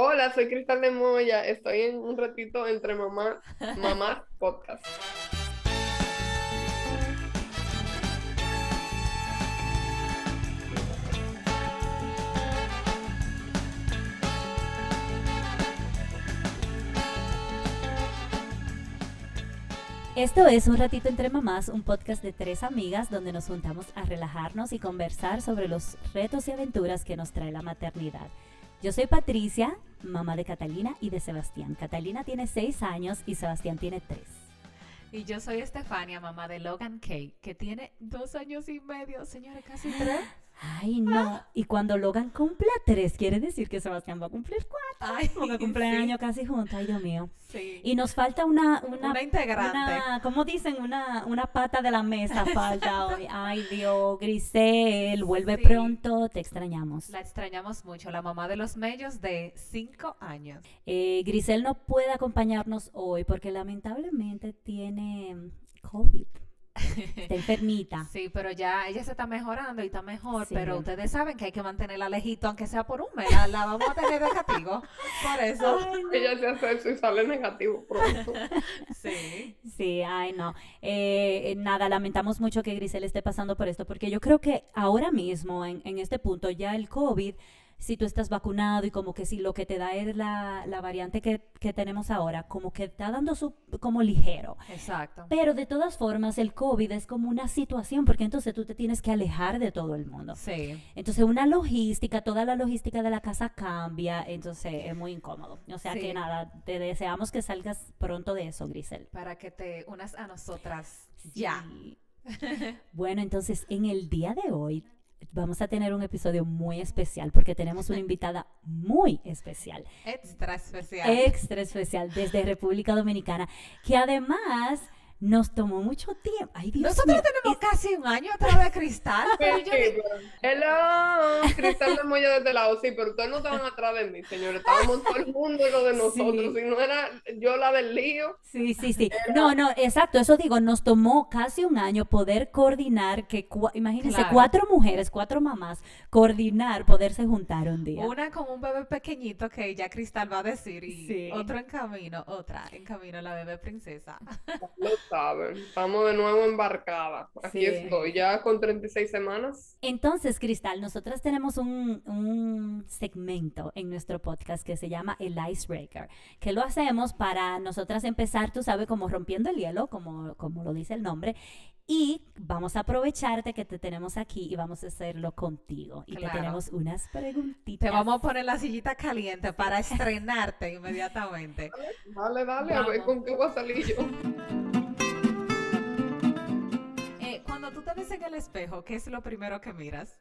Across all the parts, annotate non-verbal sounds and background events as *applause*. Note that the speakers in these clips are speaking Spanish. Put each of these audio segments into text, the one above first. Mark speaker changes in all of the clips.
Speaker 1: Hola, soy Cristal de Moya. Estoy en un ratito entre mamá, mamá *laughs* podcast.
Speaker 2: Esto es Un Ratito entre Mamás, un podcast de tres amigas donde nos juntamos a relajarnos y conversar sobre los retos y aventuras que nos trae la maternidad. Yo soy Patricia, mamá de Catalina y de Sebastián. Catalina tiene seis años y Sebastián tiene tres.
Speaker 3: Y yo soy Estefania, mamá de Logan Kay, que tiene dos años y medio, señora, casi tres.
Speaker 2: Ay, no. Y cuando Logan cumple tres, quiere decir que Sebastián va a cumplir cuatro.
Speaker 3: Ay,
Speaker 2: Porque cumpleaños casi juntos. Ay, Dios mío.
Speaker 3: Sí.
Speaker 2: Y nos falta una... Una,
Speaker 3: Una integrante.
Speaker 2: una- ¿Cómo dicen? Una, una pata de la mesa *laughs* falta hoy. Ay, Dios. Grisel, vuelve
Speaker 3: Sí.
Speaker 2: pronto. Te extrañamos.
Speaker 3: La extrañamos mucho, la mamá de los mellos de cinco años.
Speaker 2: Eh, Grisel no puede acompañarnos hoy porque lamentablemente tiene COVID. Está enfermita. *laughs*
Speaker 3: Sí, pero ya ella se está mejorando y está mejor,
Speaker 2: Sí.
Speaker 3: pero ustedes saben que hay que mantenerla lejito, aunque sea por un mes. La, la vamos a tener de castigo. Por eso. *laughs*
Speaker 1: Ella se hace eso y sale negativo pronto. *laughs*
Speaker 3: Sí.
Speaker 2: Sí, ay no. Eh, nada, lamentamos mucho que Grisel esté pasando por esto, porque yo creo que ahora mismo, en, en este punto, ya el COVID, si tú estás vacunado y como que si lo que te da es la, la variante que, que tenemos ahora, como que está dando su, como ligero.
Speaker 3: Exacto.
Speaker 2: Pero de todas formas, el COVID es como una situación, porque entonces tú te tienes que alejar de todo el mundo.
Speaker 3: Sí.
Speaker 2: Entonces, una logística, toda la logística de la casa cambia, entonces es muy incómodo. O sea
Speaker 3: Sí.
Speaker 2: que nada, te deseamos que salgas pronto de eso, Grisel.
Speaker 3: Para que te unas a nosotras ya.
Speaker 2: Sí. *laughs* bueno, entonces en el día de hoy vamos a tener un episodio muy especial porque tenemos una invitada muy especial,
Speaker 3: Extra especial.
Speaker 2: extra especial desde República Dominicana, que además nos tomó mucho tiempo. Ay, Dios
Speaker 3: Nosotros
Speaker 2: mío.
Speaker 3: tenemos casi un año atrás de cristal, *laughs* pero yo
Speaker 1: Hello, Cristal de Moya de este lado. Sí, pero ustedes no estaban atrás de mí, señores. Estábamos todo el mundo y lo de *laughs* nosotros.
Speaker 2: Sí.
Speaker 1: Si no era yo la del lío.
Speaker 2: Sí, sí, sí. No, no, exacto. Eso digo, nos tomó casi un año poder coordinar que, cua- imagínense,
Speaker 3: Claro.
Speaker 2: cuatro mujeres, cuatro mamás, coordinar, poderse juntar un día.
Speaker 3: Una con un bebé pequeñito que ya Cristal va a decir y
Speaker 2: Sí.
Speaker 3: otro en camino, otra en camino, la bebé princesa.
Speaker 1: Saben. Estamos de nuevo embarcadas. Aquí
Speaker 2: Sí.
Speaker 1: estoy, ya con 36 semanas.
Speaker 2: Entonces, Cristal, nosotras tenemos un, un segmento en nuestro podcast que se llama el Icebreaker, que lo hacemos para nosotras empezar, tú sabes, como rompiendo el hielo, como, como lo dice el nombre, y vamos a aprovecharte que te tenemos aquí y vamos a hacerlo contigo. Y te
Speaker 3: Claro.
Speaker 2: tenemos unas preguntitas.
Speaker 3: Te vamos a poner la sillita caliente para estrenarte inmediatamente.
Speaker 1: Dale, dale, a ver con qué voy a salir yo.
Speaker 3: Cuando tú te ves en el espejo, ¿qué es lo primero que miras?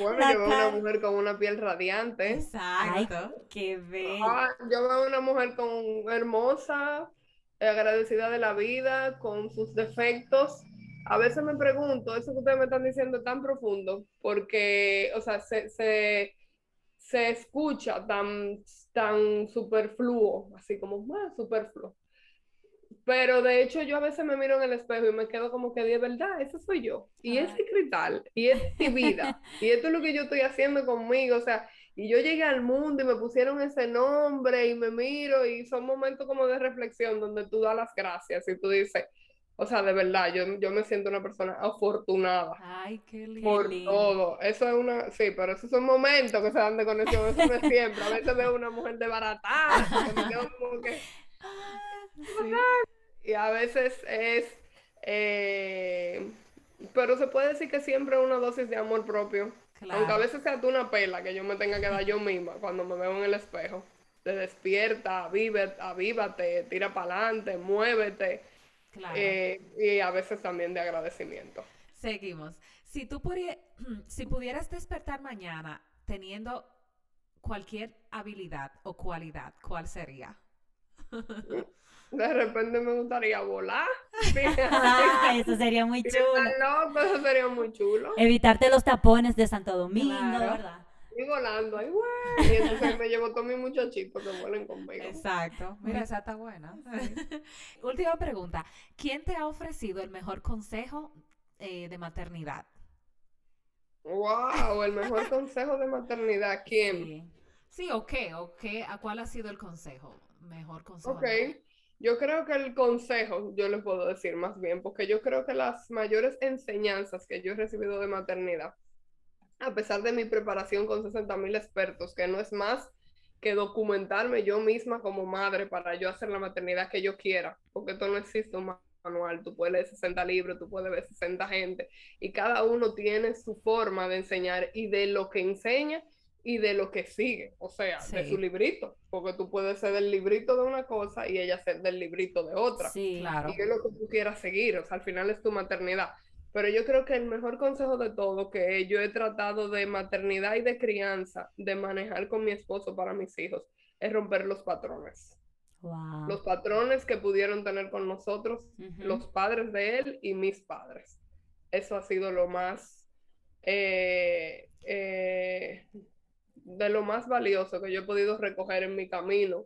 Speaker 1: Bueno,
Speaker 2: La
Speaker 1: yo veo una mujer con una piel radiante.
Speaker 2: Ay,
Speaker 3: Exacto.
Speaker 2: qué bello.
Speaker 1: Ah, yo veo una mujer con hermosa, agradecida de la vida, con sus defectos. A veces me pregunto, eso que ustedes me están diciendo es tan profundo, porque, o sea, se, se, se escucha tan, tan superfluo, así como más superfluo. Pero de hecho yo a veces me miro en el espejo y me quedo como que de verdad, ese soy yo. Y ese es cristal, y es mi vida. *laughs* Y esto es lo que yo estoy haciendo conmigo. O sea, y yo llegué al mundo y me pusieron ese nombre y me miro y son momentos como de reflexión donde tú das las gracias y tú dices, o sea, de verdad, yo, yo me siento una persona afortunada
Speaker 3: Ay, qué lindo.
Speaker 1: por todo. Eso es una, sí, pero esos son momentos que se dan de conexión, eso no es siempre. A veces veo una mujer desbaratada, que me quedo como que- *laughs*
Speaker 3: Sí.
Speaker 1: Y a veces es, eh, pero se puede decir que siempre es una dosis de amor propio. Aunque a veces sea tú una pela que yo me tenga que dar yo misma cuando me veo en el espejo. Te despierta, avive- avívate, tira para adelante, muévete.
Speaker 3: Claro.
Speaker 1: eh, y a veces también de agradecimiento.
Speaker 3: Seguimos. Si tú *clears throat* si pudieras despertar mañana teniendo cualquier habilidad o cualidad, ¿cuál sería? *laughs*
Speaker 1: De repente me gustaría volar. *laughs* *laughs*
Speaker 2: Ah, eso sería muy chulo.
Speaker 1: está loco, eso sería muy chulo.
Speaker 2: Evitarte los tapones de Santo Domingo,
Speaker 3: Claro.
Speaker 2: ¿verdad?
Speaker 1: Y volando ahí, güey. Y entonces me llevo todos mis muchachitos que vuelen conmigo.
Speaker 3: Exacto. Mira, esa está buena. *laughs* Última pregunta. ¿Quién te ha ofrecido el mejor consejo eh, de maternidad?
Speaker 1: Wow, el mejor consejo de maternidad. ¿Quién?
Speaker 3: Sí. Sí, ¿o qué? ¿O qué? ¿A cuál ha sido el consejo? Mejor consejo.
Speaker 1: Ok, yo creo que el consejo, yo le puedo decir más bien, porque yo creo que las mayores enseñanzas que yo he recibido de maternidad, a pesar de mi preparación con 60 mil expertos, que no es más que documentarme yo misma como madre para yo hacer la maternidad que yo quiera, porque esto no existe un manual, tú puedes leer 60 libros, tú puedes ver 60 gente, y cada uno tiene su forma de enseñar y de lo que enseña y de lo que sigue, o sea, de
Speaker 3: Sí.
Speaker 1: su librito, porque tú puedes ser del librito de una cosa y ella ser del librito de otra.
Speaker 2: Sí.
Speaker 3: Claro.
Speaker 1: Y es lo que tú quieras seguir, o sea, al final es tu maternidad. Pero yo creo que el mejor consejo de todo que yo he tratado de maternidad y de crianza, de manejar con mi esposo para mis hijos, es romper los patrones.
Speaker 2: Wow.
Speaker 1: Los patrones que pudieron tener con nosotros,
Speaker 2: Ujú.
Speaker 1: los padres de él y mis padres. Eso ha sido lo más, eh, eh, de lo más valioso que yo he podido recoger en mi camino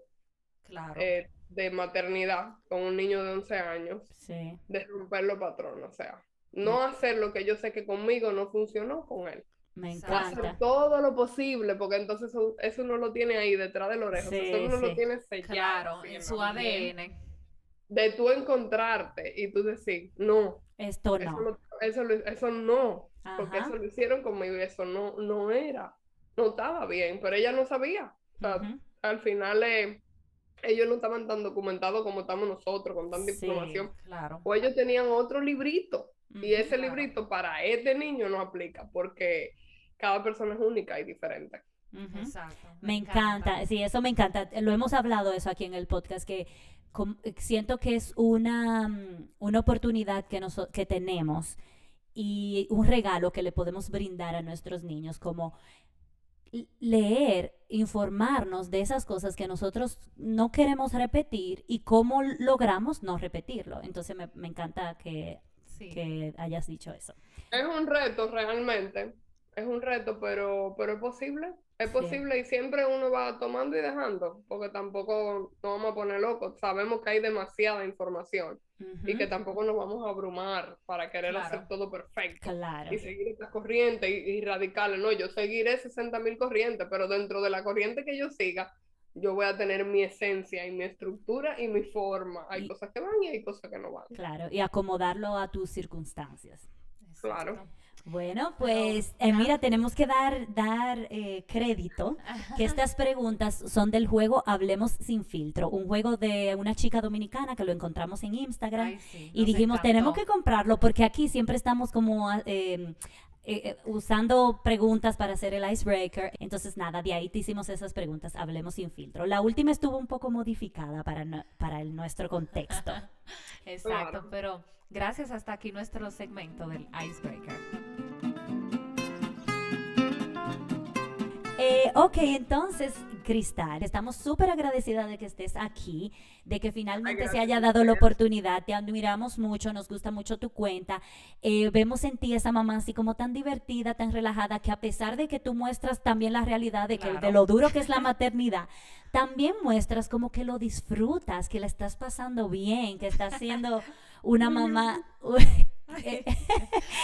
Speaker 3: Claro.
Speaker 1: eh, de maternidad con un niño de 11 años
Speaker 2: Sí.
Speaker 1: de romper los patrones, o sea, no hacer lo que yo sé que conmigo no funcionó con él.
Speaker 2: Me
Speaker 3: Exacto.
Speaker 1: Hacer
Speaker 2: encanta.
Speaker 1: todo lo posible, porque entonces eso, eso uno lo tiene ahí detrás del orejo, o sea,
Speaker 2: Sí,
Speaker 1: eso uno
Speaker 2: sí.
Speaker 1: lo tiene sellado.
Speaker 3: Claro, en
Speaker 1: la
Speaker 3: su. ADN.
Speaker 1: De tú encontrarte y tú decir, no,
Speaker 2: Esto
Speaker 1: eso,
Speaker 2: no.
Speaker 1: lo- eso, lo- eso no, porque eso lo hicieron conmigo y eso no, no era, no estaba bien, pero ella no sabía. O sea, al final eh, ellos no estaban tan documentados como estamos nosotros, con tanta
Speaker 2: Sí.
Speaker 1: información.
Speaker 3: Claro.
Speaker 1: O ellos tenían otro librito y ese
Speaker 3: Claro.
Speaker 1: librito para este niño no aplica porque cada persona es única y diferente.
Speaker 3: Exacto.
Speaker 2: Me encanta, sí, eso me encanta. Lo hemos hablado eso aquí en el podcast, que com- siento que es una, mm, una oportunidad que, noso- que tenemos y un regalo que le podemos brindar a nuestros niños, como leer, informarnos de esas cosas que nosotros no queremos repetir y cómo logramos no repetirlo. Entonces me, me encanta que,
Speaker 3: Sí.
Speaker 2: que hayas dicho eso.
Speaker 1: Es un reto realmente, es un reto, pero, pero es posible, es
Speaker 2: Sí.
Speaker 1: posible y siempre uno va tomando y dejando, porque tampoco nos vamos a poner locos, sabemos que hay demasiada información y que tampoco nos vamos a abrumar para querer
Speaker 3: Claro.
Speaker 1: hacer todo perfecto.
Speaker 2: Claro.
Speaker 1: y seguir estas corrientes y, y radicales. No, yo seguiré 60 mil corrientes, pero dentro de la corriente que yo siga, yo voy a tener mi esencia y mi estructura y mi forma. Hay
Speaker 2: Y-
Speaker 1: cosas que van y hay cosas que no van.
Speaker 2: Claro, y acomodarlo a tus circunstancias.
Speaker 1: Claro.
Speaker 2: Bueno,
Speaker 3: Pero,
Speaker 2: pues eh, mira, tenemos que dar, dar eh, crédito que estas preguntas son del juego Hablemos sin filtro, un juego de una chica dominicana que lo encontramos en Instagram
Speaker 3: Ay, sí,
Speaker 2: y dijimos, tenemos que comprarlo porque aquí siempre estamos como ah, eh, eh, eh, usando preguntas para hacer el icebreaker. Entonces, nada, de ahí te hicimos esas preguntas, Hablemos sin filtro. La última estuvo un poco modificada para, no- para el, nuestro contexto. *laughs*
Speaker 3: Exacto,
Speaker 1: Claro.
Speaker 3: pero gracias hasta aquí nuestro segmento del icebreaker.
Speaker 2: Eh, ok, entonces, Cristal, estamos súper agradecidas de que estés aquí, de que finalmente
Speaker 1: Ay,
Speaker 2: se haya dado la oportunidad, te admiramos mucho, nos gusta mucho tu cuenta, eh, vemos en ti esa mamá así como tan divertida, tan relajada, que a pesar de que tú muestras también la realidad de, que, de lo duro que es la *laughs* maternidad, también muestras como que lo disfrutas, que la estás pasando bien, que estás siendo una mamá...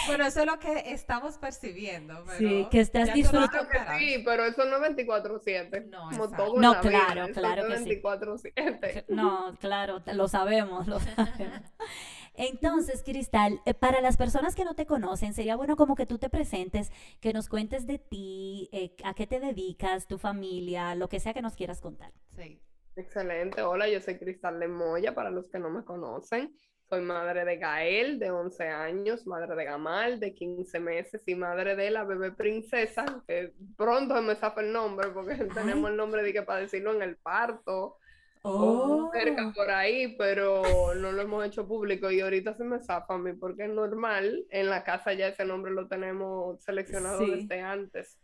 Speaker 3: Bueno, *laughs* eso es lo que estamos percibiendo. Pero
Speaker 2: Sí, que estás disfrutando.
Speaker 1: Claro sí, pero eso no es 24/7.
Speaker 3: No,
Speaker 1: como
Speaker 3: exacto.
Speaker 1: todo en
Speaker 2: No,
Speaker 1: la vida,
Speaker 2: claro, claro
Speaker 1: no
Speaker 2: que sí.
Speaker 1: 24/7.
Speaker 2: No, claro, lo sabemos, lo sabemos. *laughs* Entonces, Cristal, eh, para las personas que no te conocen, sería bueno como que tú te presentes, que nos cuentes de ti, eh, a qué te dedicas, tu familia, lo que sea que nos quieras contar.
Speaker 3: Sí.
Speaker 1: Excelente. Hola, yo soy Cristal de Moya, para los que no me conocen. Soy madre de Gael, de 11 años, madre de Gamal, de 15 meses, y madre de la bebé princesa, que pronto me zafa el nombre, porque tenemos el nombre de que para decirlo en el parto, o cerca por ahí, pero no lo hemos hecho público, y ahorita se me zafa a mí, porque es normal, en la casa ya ese nombre lo tenemos seleccionado
Speaker 2: Sí.
Speaker 1: desde antes,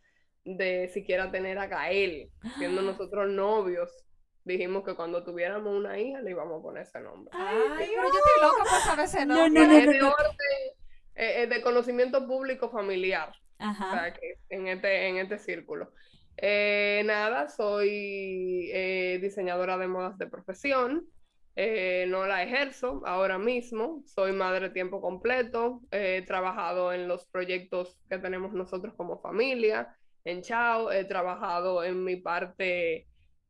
Speaker 1: de siquiera tener a Gael, siendo *gasps* nosotros novios. Dijimos que cuando tuviéramos una hija le íbamos a poner ese nombre.
Speaker 3: Ay, pero yo estoy loca por saber ese
Speaker 2: No,
Speaker 3: nombre.
Speaker 2: no, no,
Speaker 1: es
Speaker 2: no,
Speaker 1: de orden, eh, eh, de conocimiento público familiar, o
Speaker 2: Ajá.
Speaker 1: sea, que en este, en este círculo. Eh, nada, soy eh, diseñadora de modas de profesión. eh, no la ejerzo ahora mismo, soy madre tiempo completo, he trabajado en los proyectos que tenemos nosotros como familia, en Chao, he trabajado en mi parte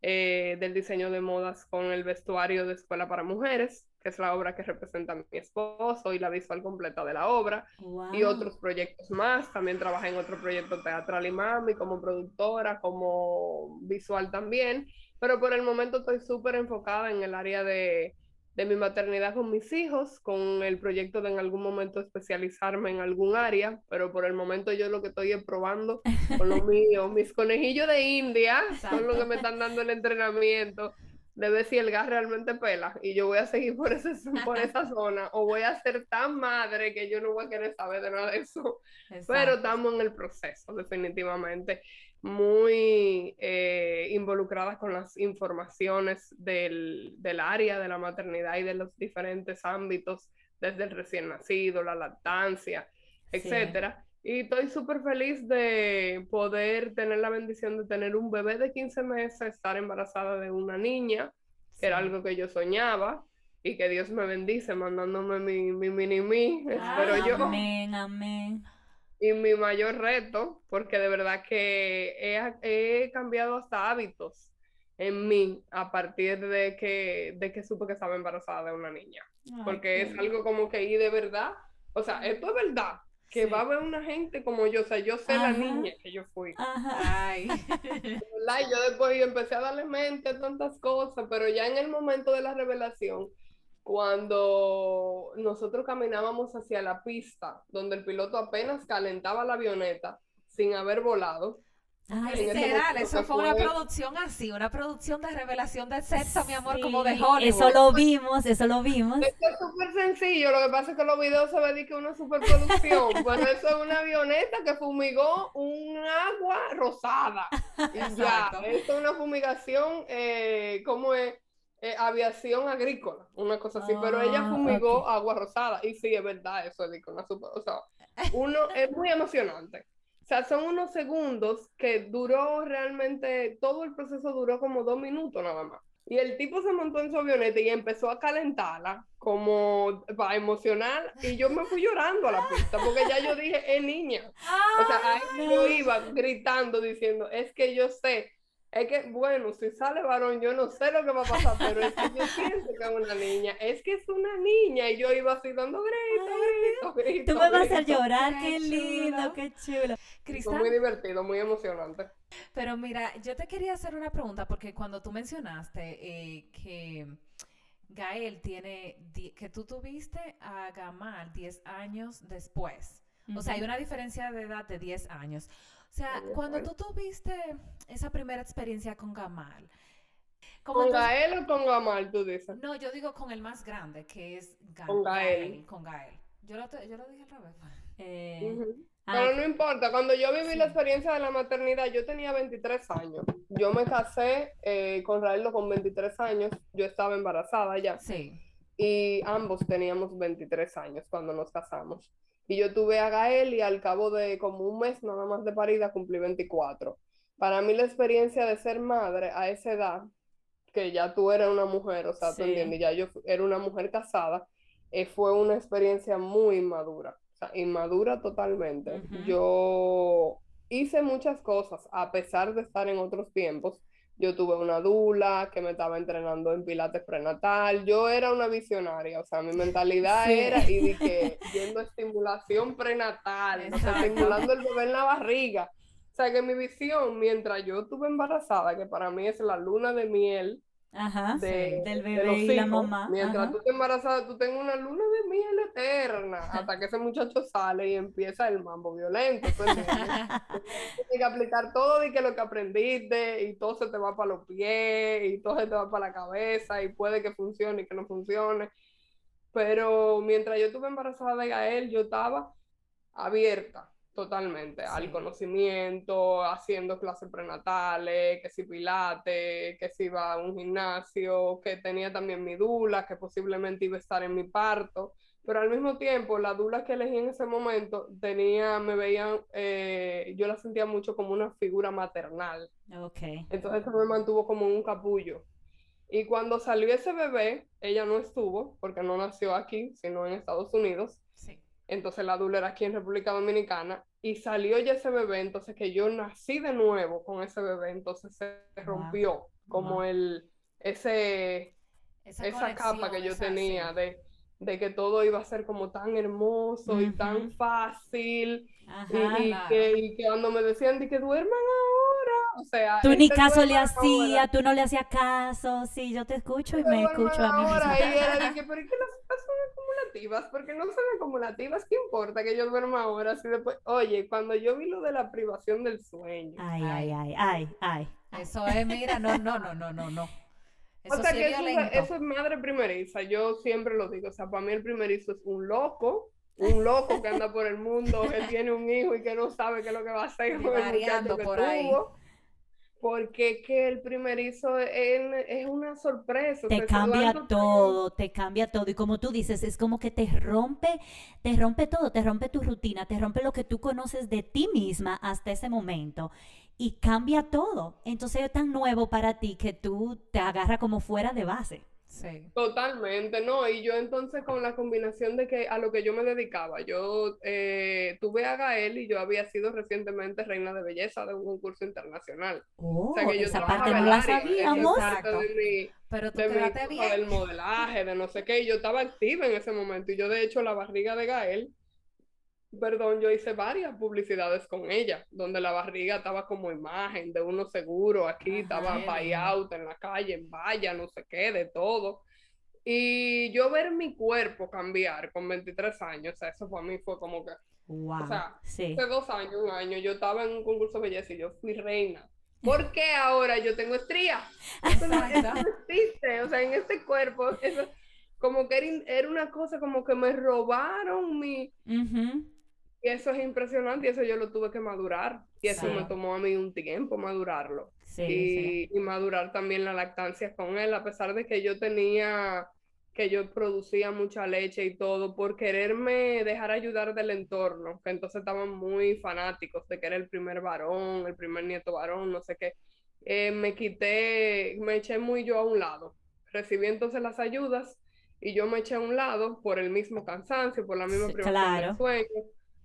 Speaker 1: eh, del diseño de modas con el vestuario de Escuela para Mujeres, que es la obra que representa a mi esposo y la visual completa de la obra, y otros proyectos más. También trabajé en otro proyecto teatral y mami como productora, como visual también, pero por el momento estoy súper enfocada en el área de de mi maternidad con mis hijos, con el proyecto de en algún momento especializarme en algún área, pero por el momento yo lo que estoy es probando con lo *laughs* mío, mis conejillos de India son los que me están dando el entrenamiento de ver si el gas realmente pela y yo voy a seguir por, ese, por esa *laughs* zona o voy a ser tan madre que yo no voy a querer saber de nada de eso, pero estamos en el proceso definitivamente muy eh, involucradas con las informaciones del, área de la maternidad y de los diferentes ámbitos, desde el recién nacido, la lactancia, etcétera. Y estoy súper feliz de poder tener la bendición de tener un bebé de 15 meses, estar embarazada de una niña, que era algo que yo soñaba, y que Dios me bendice mandándome mi, mi mini mí, espero yo.
Speaker 2: Amén, amén
Speaker 1: y mi mayor reto, porque de verdad que he, cambiado hasta hábitos en mí a partir de que, de que supe que estaba embarazada de una niña. porque es algo como que, y de verdad, o sea, esto es verdad, que va a haber una gente como yo, o sea, yo sé la niña que yo fui. Ay. *laughs* *laughs* y yo después empecé a darle mente a tantas cosas, pero ya en el momento de la revelación, cuando nosotros caminábamos hacia la pista, donde el piloto apenas calentaba la avioneta sin haber volado.
Speaker 3: Ay, literal, eso fue, una producción así, una producción de revelación del sexo, mi amor, como de Hollywood.
Speaker 2: Eso lo vimos, eso lo vimos.
Speaker 1: Esto es súper sencillo, lo que pasa es que los videos se ve que una superproducción. *laughs* bueno, eso es una avioneta que fumigó un agua rosada. Y ya, esto es una fumigación, eh, ¿cómo es? Eh, aviación agrícola, una cosa así, pero ella ah, fumigó agua rosada. Y sí, es verdad, eso es una super, o sea, *laughs* uno es muy emocionante. O sea, son unos segundos que duró realmente, todo el proceso duró como dos minutos nada más. Y el tipo se montó en su avioneta y empezó a calentarla como para emocionar y yo me fui llorando a la pista porque ya yo dije, es niña. O sea, ahí yo iba gritando diciendo, es que yo sé es que, bueno, si sale varón, yo no sé lo que va a pasar, pero es que yo siento que es una niña. Es que es una niña y yo iba así dando gritos, gritos, gritos.
Speaker 2: Tú me vas a llorar, qué, lindo, qué chulo.
Speaker 1: Fue muy divertido, muy emocionante.
Speaker 3: Pero mira, yo te quería hacer una pregunta porque cuando tú mencionaste eh, que Gael tiene, que tú tuviste a Gamal 10 años después. O sea, hay una diferencia de edad de 10 años. O sea, cuando tú tuviste esa primera experiencia con Gamal.
Speaker 1: ¿Con Gael o con Gamal, tú dices?
Speaker 3: No, yo digo con el más grande, que es
Speaker 1: con Gael.
Speaker 3: Con Gael. Yo lo, yo lo dije al revés. *laughs*
Speaker 1: Eh, Pero no importa, cuando yo viví la experiencia de la maternidad, yo tenía 23 años. Yo me casé eh, con Raelo con 23 años, yo estaba embarazada ya.
Speaker 3: Sí.
Speaker 1: Y ambos teníamos 23 años cuando nos casamos. Y yo tuve a Gael y al cabo de como un mes nada más de parida cumplí 24. Para mí la experiencia de ser madre a esa edad, que ya tú eres una mujer, o sea, tú entiendes, ya yo era una mujer casada, eh, fue una experiencia muy inmadura, o sea, inmadura totalmente. Yo hice muchas cosas a pesar de estar en otros tiempos yo tuve una dula que me estaba entrenando en pilates prenatal. Yo era una visionaria, o sea, mi mentalidad era y dije, *laughs* yendo estimulación prenatal, o sea, estimulando el bebé en la barriga. O sea, que mi visión, mientras yo estuve embarazada, que para mí es la luna de miel,
Speaker 2: Ajá, del bebé y la mamá.
Speaker 1: Mientras tú te embarazada, tú tengas una luna de miel eterna, hasta que ese muchacho sale y empieza el mambo violento. *laughs* Tienes que aplicar todo y que lo que aprendiste, y todo se te va para los pies, y todo se te va para la cabeza, y puede que funcione y que no funcione. Pero mientras yo estuve embarazada de Gael, yo estaba abierta totalmente al conocimiento, haciendo clases prenatales, que si pilates, que si iba a un gimnasio, que tenía también mi dula, que posiblemente iba a estar en mi parto, pero al mismo tiempo la dula que elegí en ese momento tenía, me veían, eh, yo la sentía mucho como una figura maternal.
Speaker 2: Okay.
Speaker 1: Entonces eso me mantuvo como un capullo. Y cuando salió ese bebé, ella no estuvo, porque no nació aquí, sino en Estados Unidos. Entonces la dula era aquí en República Dominicana. Y salió ya ese bebé, entonces que yo nací de nuevo con ese bebé, entonces se
Speaker 2: Wow.
Speaker 1: rompió como
Speaker 2: Wow.
Speaker 1: el, ese,
Speaker 3: Esa,
Speaker 1: esa capa que yo
Speaker 3: esa-
Speaker 1: tenía
Speaker 3: sí.
Speaker 1: de, de que todo iba a ser como tan hermoso y tan fácil.
Speaker 2: Ajá.
Speaker 1: Y, y
Speaker 3: claro.
Speaker 1: que, y que cuando me decían de que duerman ahora, o sea,
Speaker 2: Tú ni
Speaker 1: este
Speaker 2: caso le
Speaker 1: duerman
Speaker 2: hacía,
Speaker 1: ahora,
Speaker 2: tú no le hacías caso. Sí, yo te escucho y
Speaker 1: este
Speaker 2: me escucho a mí misma.
Speaker 1: y era de que, pero ¿y que las son acumulativas? Porque no son acumulativas, ¿qué importa que yo duerma ahora? Si después, oye, cuando yo vi lo de la privación del sueño,
Speaker 2: Ay, ay, ay, ay, ay.
Speaker 3: Eso es, mira, no, no, no, no, no, no. Eso
Speaker 1: O sea
Speaker 3: sí
Speaker 1: que
Speaker 3: es
Speaker 1: eso, es-
Speaker 3: violento.
Speaker 1: eso es madre primeriza, yo siempre lo digo, o sea, para mí el primerizo es un loco, un loco que anda por el mundo, que *laughs* tiene un hijo y que no sabe qué es lo que va a hacer con el muchacho que
Speaker 3: por ahí.
Speaker 1: Porque que el primerizo es, es una sorpresa. o
Speaker 2: Te
Speaker 1: sea,
Speaker 2: cambia todo, te cambia todo. Y como tú dices, es como que te rompe, te rompe todo, te rompe tu rutina, te rompe lo que tú conoces de ti misma hasta ese momento. Y cambia todo. Entonces es tan nuevo para ti que tú te agarras como fuera de base.
Speaker 3: Sí.
Speaker 1: Totalmente, ¿no? Y yo entonces con la combinación de que a lo que yo me dedicaba, yo eh, tuve a Gael y yo había sido recientemente reina de belleza de un concurso internacional.
Speaker 2: Oh,
Speaker 1: O sea que yo
Speaker 2: esa parte no
Speaker 1: el
Speaker 2: la sabíamos.
Speaker 1: de mi,
Speaker 3: Pero tú
Speaker 1: de mi
Speaker 3: bien.
Speaker 1: del modelaje, de no sé qué, y yo estaba activa en ese momento. Y yo, de hecho, la barriga de Gael, perdón, yo hice varias publicidades con ella, donde la barriga estaba como imagen de uno seguro, aquí
Speaker 3: Ajá,
Speaker 1: estaba
Speaker 3: qué
Speaker 1: buyout en la calle, en valla, no sé qué, de todo. Y yo ver mi cuerpo cambiar con 23 años, o sea, eso para mí fue como que,
Speaker 2: Wow.
Speaker 1: o sea,
Speaker 2: sí.
Speaker 1: hace dos años, un año, yo estaba en un concurso de belleza y yo fui reina. ¿Por qué ahora yo tengo estrías? Eso no, eso no existe, o sea, en este cuerpo, eso, como que era, era una cosa como que me robaron mi... Y eso es impresionante y eso yo lo tuve que madurar. Y eso
Speaker 2: Sí.
Speaker 1: me tomó a mí un tiempo madurarlo.
Speaker 2: Sí, sí.
Speaker 1: Y, y madurar también la lactancia con él, a pesar de que yo tenía, que yo producía mucha leche y todo, por quererme dejar ayudar del entorno, que entonces estaban muy fanáticos de que era el primer varón, el primer nieto varón, no sé qué. Eh, me quité, me eché muy yo a un lado. Recibí entonces las ayudas y yo me eché a un lado por el mismo cansancio, por la misma privación del
Speaker 2: claro.
Speaker 1: sueño,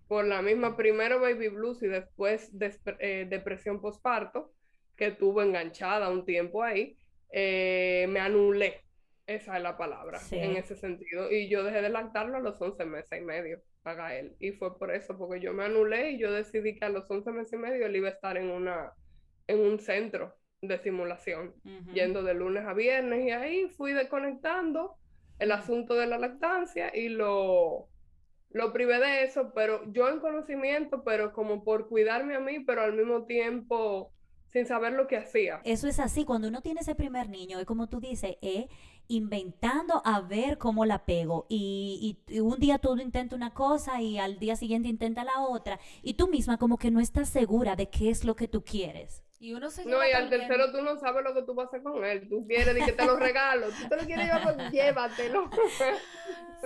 Speaker 1: por la misma primero baby blues y después des- eh, depresión postparto, que tuve enganchada un tiempo ahí, eh, me anulé, esa es la palabra,
Speaker 2: Sí.
Speaker 1: en ese sentido. Y yo dejé de lactarlo a los 11 meses y medio, a él. Y fue por eso, porque yo me anulé y yo decidí que a los 11 meses y medio él iba a estar en, una, en un centro de simulación yendo de lunes a viernes y ahí fui desconectando el asunto de la lactancia y lo, lo privé de eso, pero yo en conocimiento, pero como por cuidarme a mí, pero al mismo tiempo sin saber lo que hacía.
Speaker 2: Eso es así, cuando uno tiene ese primer niño, es como tú dices, es inventando a ver cómo la pego. Y, y- un día tú intentas una cosa y al día siguiente intenta la otra. Y tú misma como que no estás segura de qué es lo que tú quieres.
Speaker 3: Y uno se
Speaker 1: No, y al
Speaker 3: también-
Speaker 1: tercero tú no sabes lo que tú vas a hacer con él. Tú quieres de que te lo *laughs* regalo. Tú te lo quieres llevar, pues llévatelo. *laughs*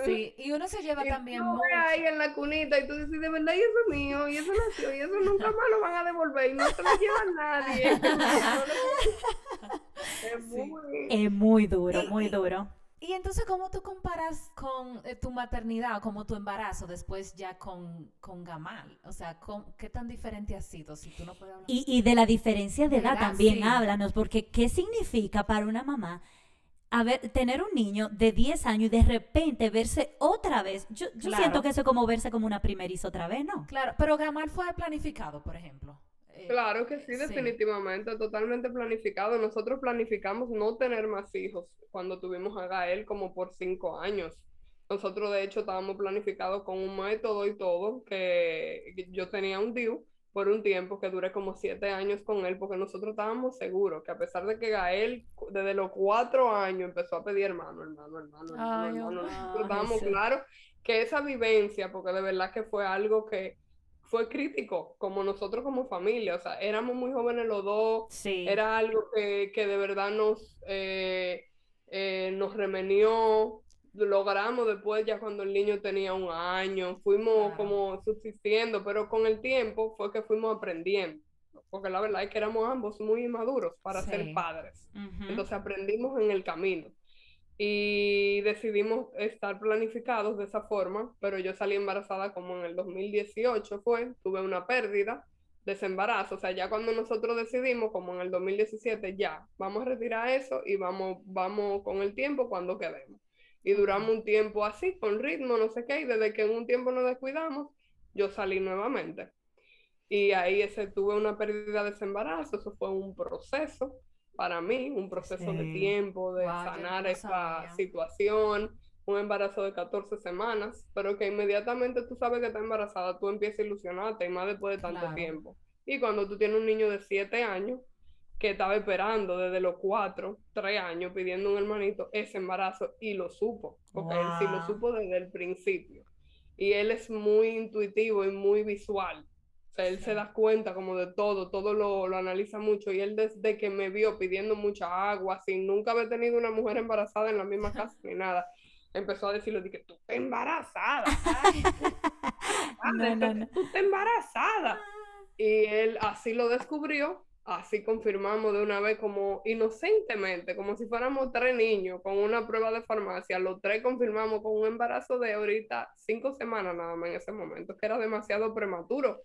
Speaker 3: Sí, y uno se lleva
Speaker 1: Y
Speaker 3: también
Speaker 1: tú
Speaker 3: mucho.
Speaker 1: ahí en la cunita y tú dices, de verdad, y eso es mío, y eso nació, y eso nunca más lo van a devolver, y no te lo lleva nadie. *laughs* es
Speaker 3: Sí.
Speaker 1: muy...
Speaker 2: Es muy duro,
Speaker 3: Y-
Speaker 2: muy
Speaker 3: y-
Speaker 2: duro.
Speaker 3: Y entonces, ¿cómo tú comparas con eh, tu maternidad o como tu embarazo después ya con, con Gamal? O sea, ¿cómo- ¿qué tan diferente ha sido? Si tú no puedes hablar.
Speaker 2: Y, y de la diferencia de
Speaker 3: De
Speaker 2: edad
Speaker 3: edad,
Speaker 2: también
Speaker 3: sí.
Speaker 2: háblanos, porque ¿qué significa para una mamá a ver, tener un niño de 10 años y de repente verse otra vez? Yo, yo
Speaker 3: Claro.
Speaker 2: siento que eso es como verse como una primeriza otra vez, ¿no?
Speaker 3: Claro, pero Gamal fue planificado, por ejemplo. Eh,
Speaker 1: Claro que sí,
Speaker 3: Sí.
Speaker 1: definitivamente, totalmente planificado. Nosotros planificamos no tener más hijos cuando tuvimos a Gael como por cinco años. Nosotros de hecho estábamos planificados con un método y todo, que yo tenía un DIU por un tiempo que duré como siete años con él, porque nosotros estábamos seguros que a pesar de que Gael desde los cuatro años empezó a pedir hermano, hermano, hermano, hermano,
Speaker 3: Ay,
Speaker 1: hermano, nosotros
Speaker 2: ay,
Speaker 1: estábamos
Speaker 2: sí.
Speaker 1: claros que esa vivencia, porque de verdad que fue algo que fue crítico, como nosotros como familia, o sea, éramos muy jóvenes los dos,
Speaker 2: Sí.
Speaker 1: era algo que, que de verdad nos, eh, eh, nos remenió, logramos después ya cuando el niño tenía un año, fuimos como subsistiendo, pero con el tiempo fue que fuimos aprendiendo, porque la verdad es que éramos ambos muy inmaduros para
Speaker 3: Sí.
Speaker 1: ser padres. Entonces aprendimos en el camino y decidimos estar planificados de esa forma, pero yo salí embarazada como en el 2018 fue, tuve una pérdida de ese embarazo, o sea, ya cuando nosotros decidimos, como en el 2017, ya, vamos a retirar eso y vamos, vamos con el tiempo cuando quedemos. Y duramos un tiempo así, con ritmo, no sé qué, y desde que en un tiempo nos descuidamos, yo salí nuevamente. Y ahí ese, tuve una pérdida de ese embarazo, eso fue un proceso para mí, un proceso de tiempo, de sanar
Speaker 3: no
Speaker 1: esa situación, un embarazo de 14 semanas, pero que inmediatamente tú sabes que estás embarazada, tú empiezas a ilusionarte, y más después de tanto
Speaker 3: Claro.
Speaker 1: tiempo. Y cuando tú tienes un niño de 7 años, que estaba esperando desde los 4, 3 años, pidiendo un hermanito, ese embarazo, y lo supo, porque él sí lo supo desde el principio. Y él es muy intuitivo y muy visual. O sea, él se da cuenta como de todo, todo lo, lo analiza mucho. Y él desde que me vio pidiendo mucha agua, sin nunca haber tenido una mujer embarazada en la misma casa ni nada, empezó a decirle, dije, tú estás embarazada. *laughs*
Speaker 2: No, no, no.
Speaker 1: Tú estás embarazada. Y él así lo descubrió, así confirmamos de una vez como inocentemente, como si fuéramos tres niños con una prueba de farmacia, los tres confirmamos con un embarazo de ahorita cinco semanas nada más en ese momento, que era demasiado prematuro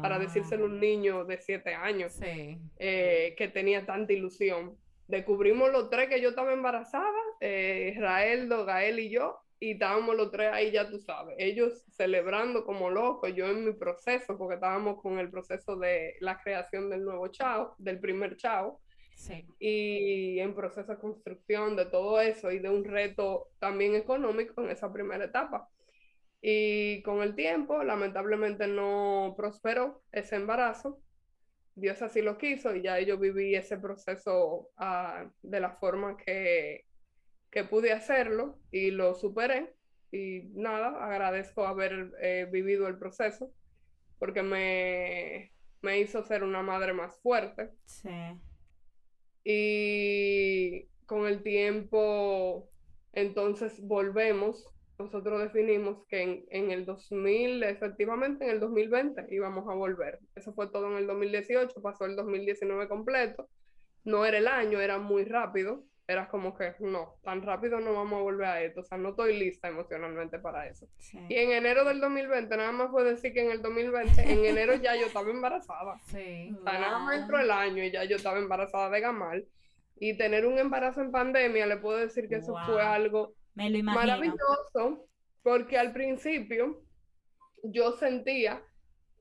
Speaker 1: para decírselo a un niño de siete años
Speaker 3: Sí.
Speaker 1: eh, que tenía tanta ilusión. Descubrimos los tres que yo estaba embarazada, eh, Israel, Gael y yo, y estábamos los tres ahí, ya tú sabes, ellos celebrando como locos, yo en mi proceso, porque estábamos con el proceso de la creación del nuevo chao, del primer chao,
Speaker 3: Sí.
Speaker 1: y en proceso de construcción de todo eso y de un reto también económico en esa primera etapa. Y con el tiempo, lamentablemente no prosperó ese embarazo. Dios así lo quiso y ya yo viví ese proceso ah, de la forma que, que pude hacerlo y lo superé. Y nada, agradezco haber eh, vivido el proceso porque me, me hizo ser una madre más fuerte.
Speaker 2: Sí.
Speaker 1: Y con el tiempo, entonces volvemos. Nosotros definimos que en, en el 2000, efectivamente en el 2020 íbamos a volver. Eso fue todo en el 2018, pasó el 2019 completo. No era el año, era muy rápido. Era como que no, tan rápido no vamos a volver a esto. O sea, no estoy lista emocionalmente para eso.
Speaker 2: sí.
Speaker 1: Y en enero del 2020, nada más fue decir que en el 2020, en enero ya yo estaba embarazada. *laughs*
Speaker 3: Sí.
Speaker 1: O sea, nada más entró el año y ya yo estaba embarazada de Gamal. Y tener un embarazo en pandemia, le puedo decir que eso fue algo
Speaker 2: Me lo imagino.
Speaker 1: maravilloso, porque al principio yo sentía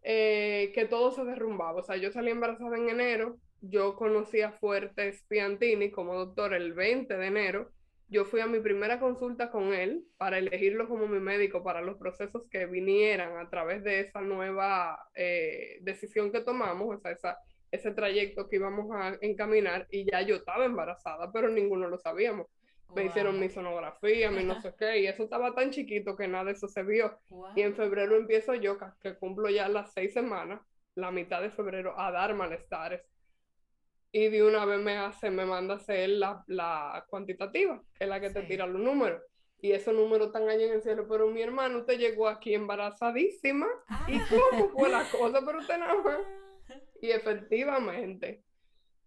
Speaker 1: eh, que todo se derrumbaba. O sea, yo salí embarazada en enero, yo conocí a Fuertes Piantini como doctor el 20 de enero. Yo fui a mi primera consulta con él para elegirlo como mi médico para los procesos que vinieran a través de esa nueva eh, decisión que tomamos, o sea, esa, ese trayecto que íbamos a encaminar y ya yo estaba embarazada, pero ninguno lo sabíamos. Me hicieron mi sonografía, mi no sé *laughs* qué, y eso estaba tan chiquito que nada de eso se vio.
Speaker 3: Wow.
Speaker 1: Y en febrero empiezo yo, que cumplo ya las seis semanas, la mitad de febrero, a dar malestares. Y de una vez me hace, me manda a hacer la, la cuantitativa, que es la que te tira los números. Y esos números están allá en el cielo, pero mi hermano, usted llegó aquí embarazadísima. ¿Y cómo fue la *laughs* cosa? Pero usted nada más. Y efectivamente.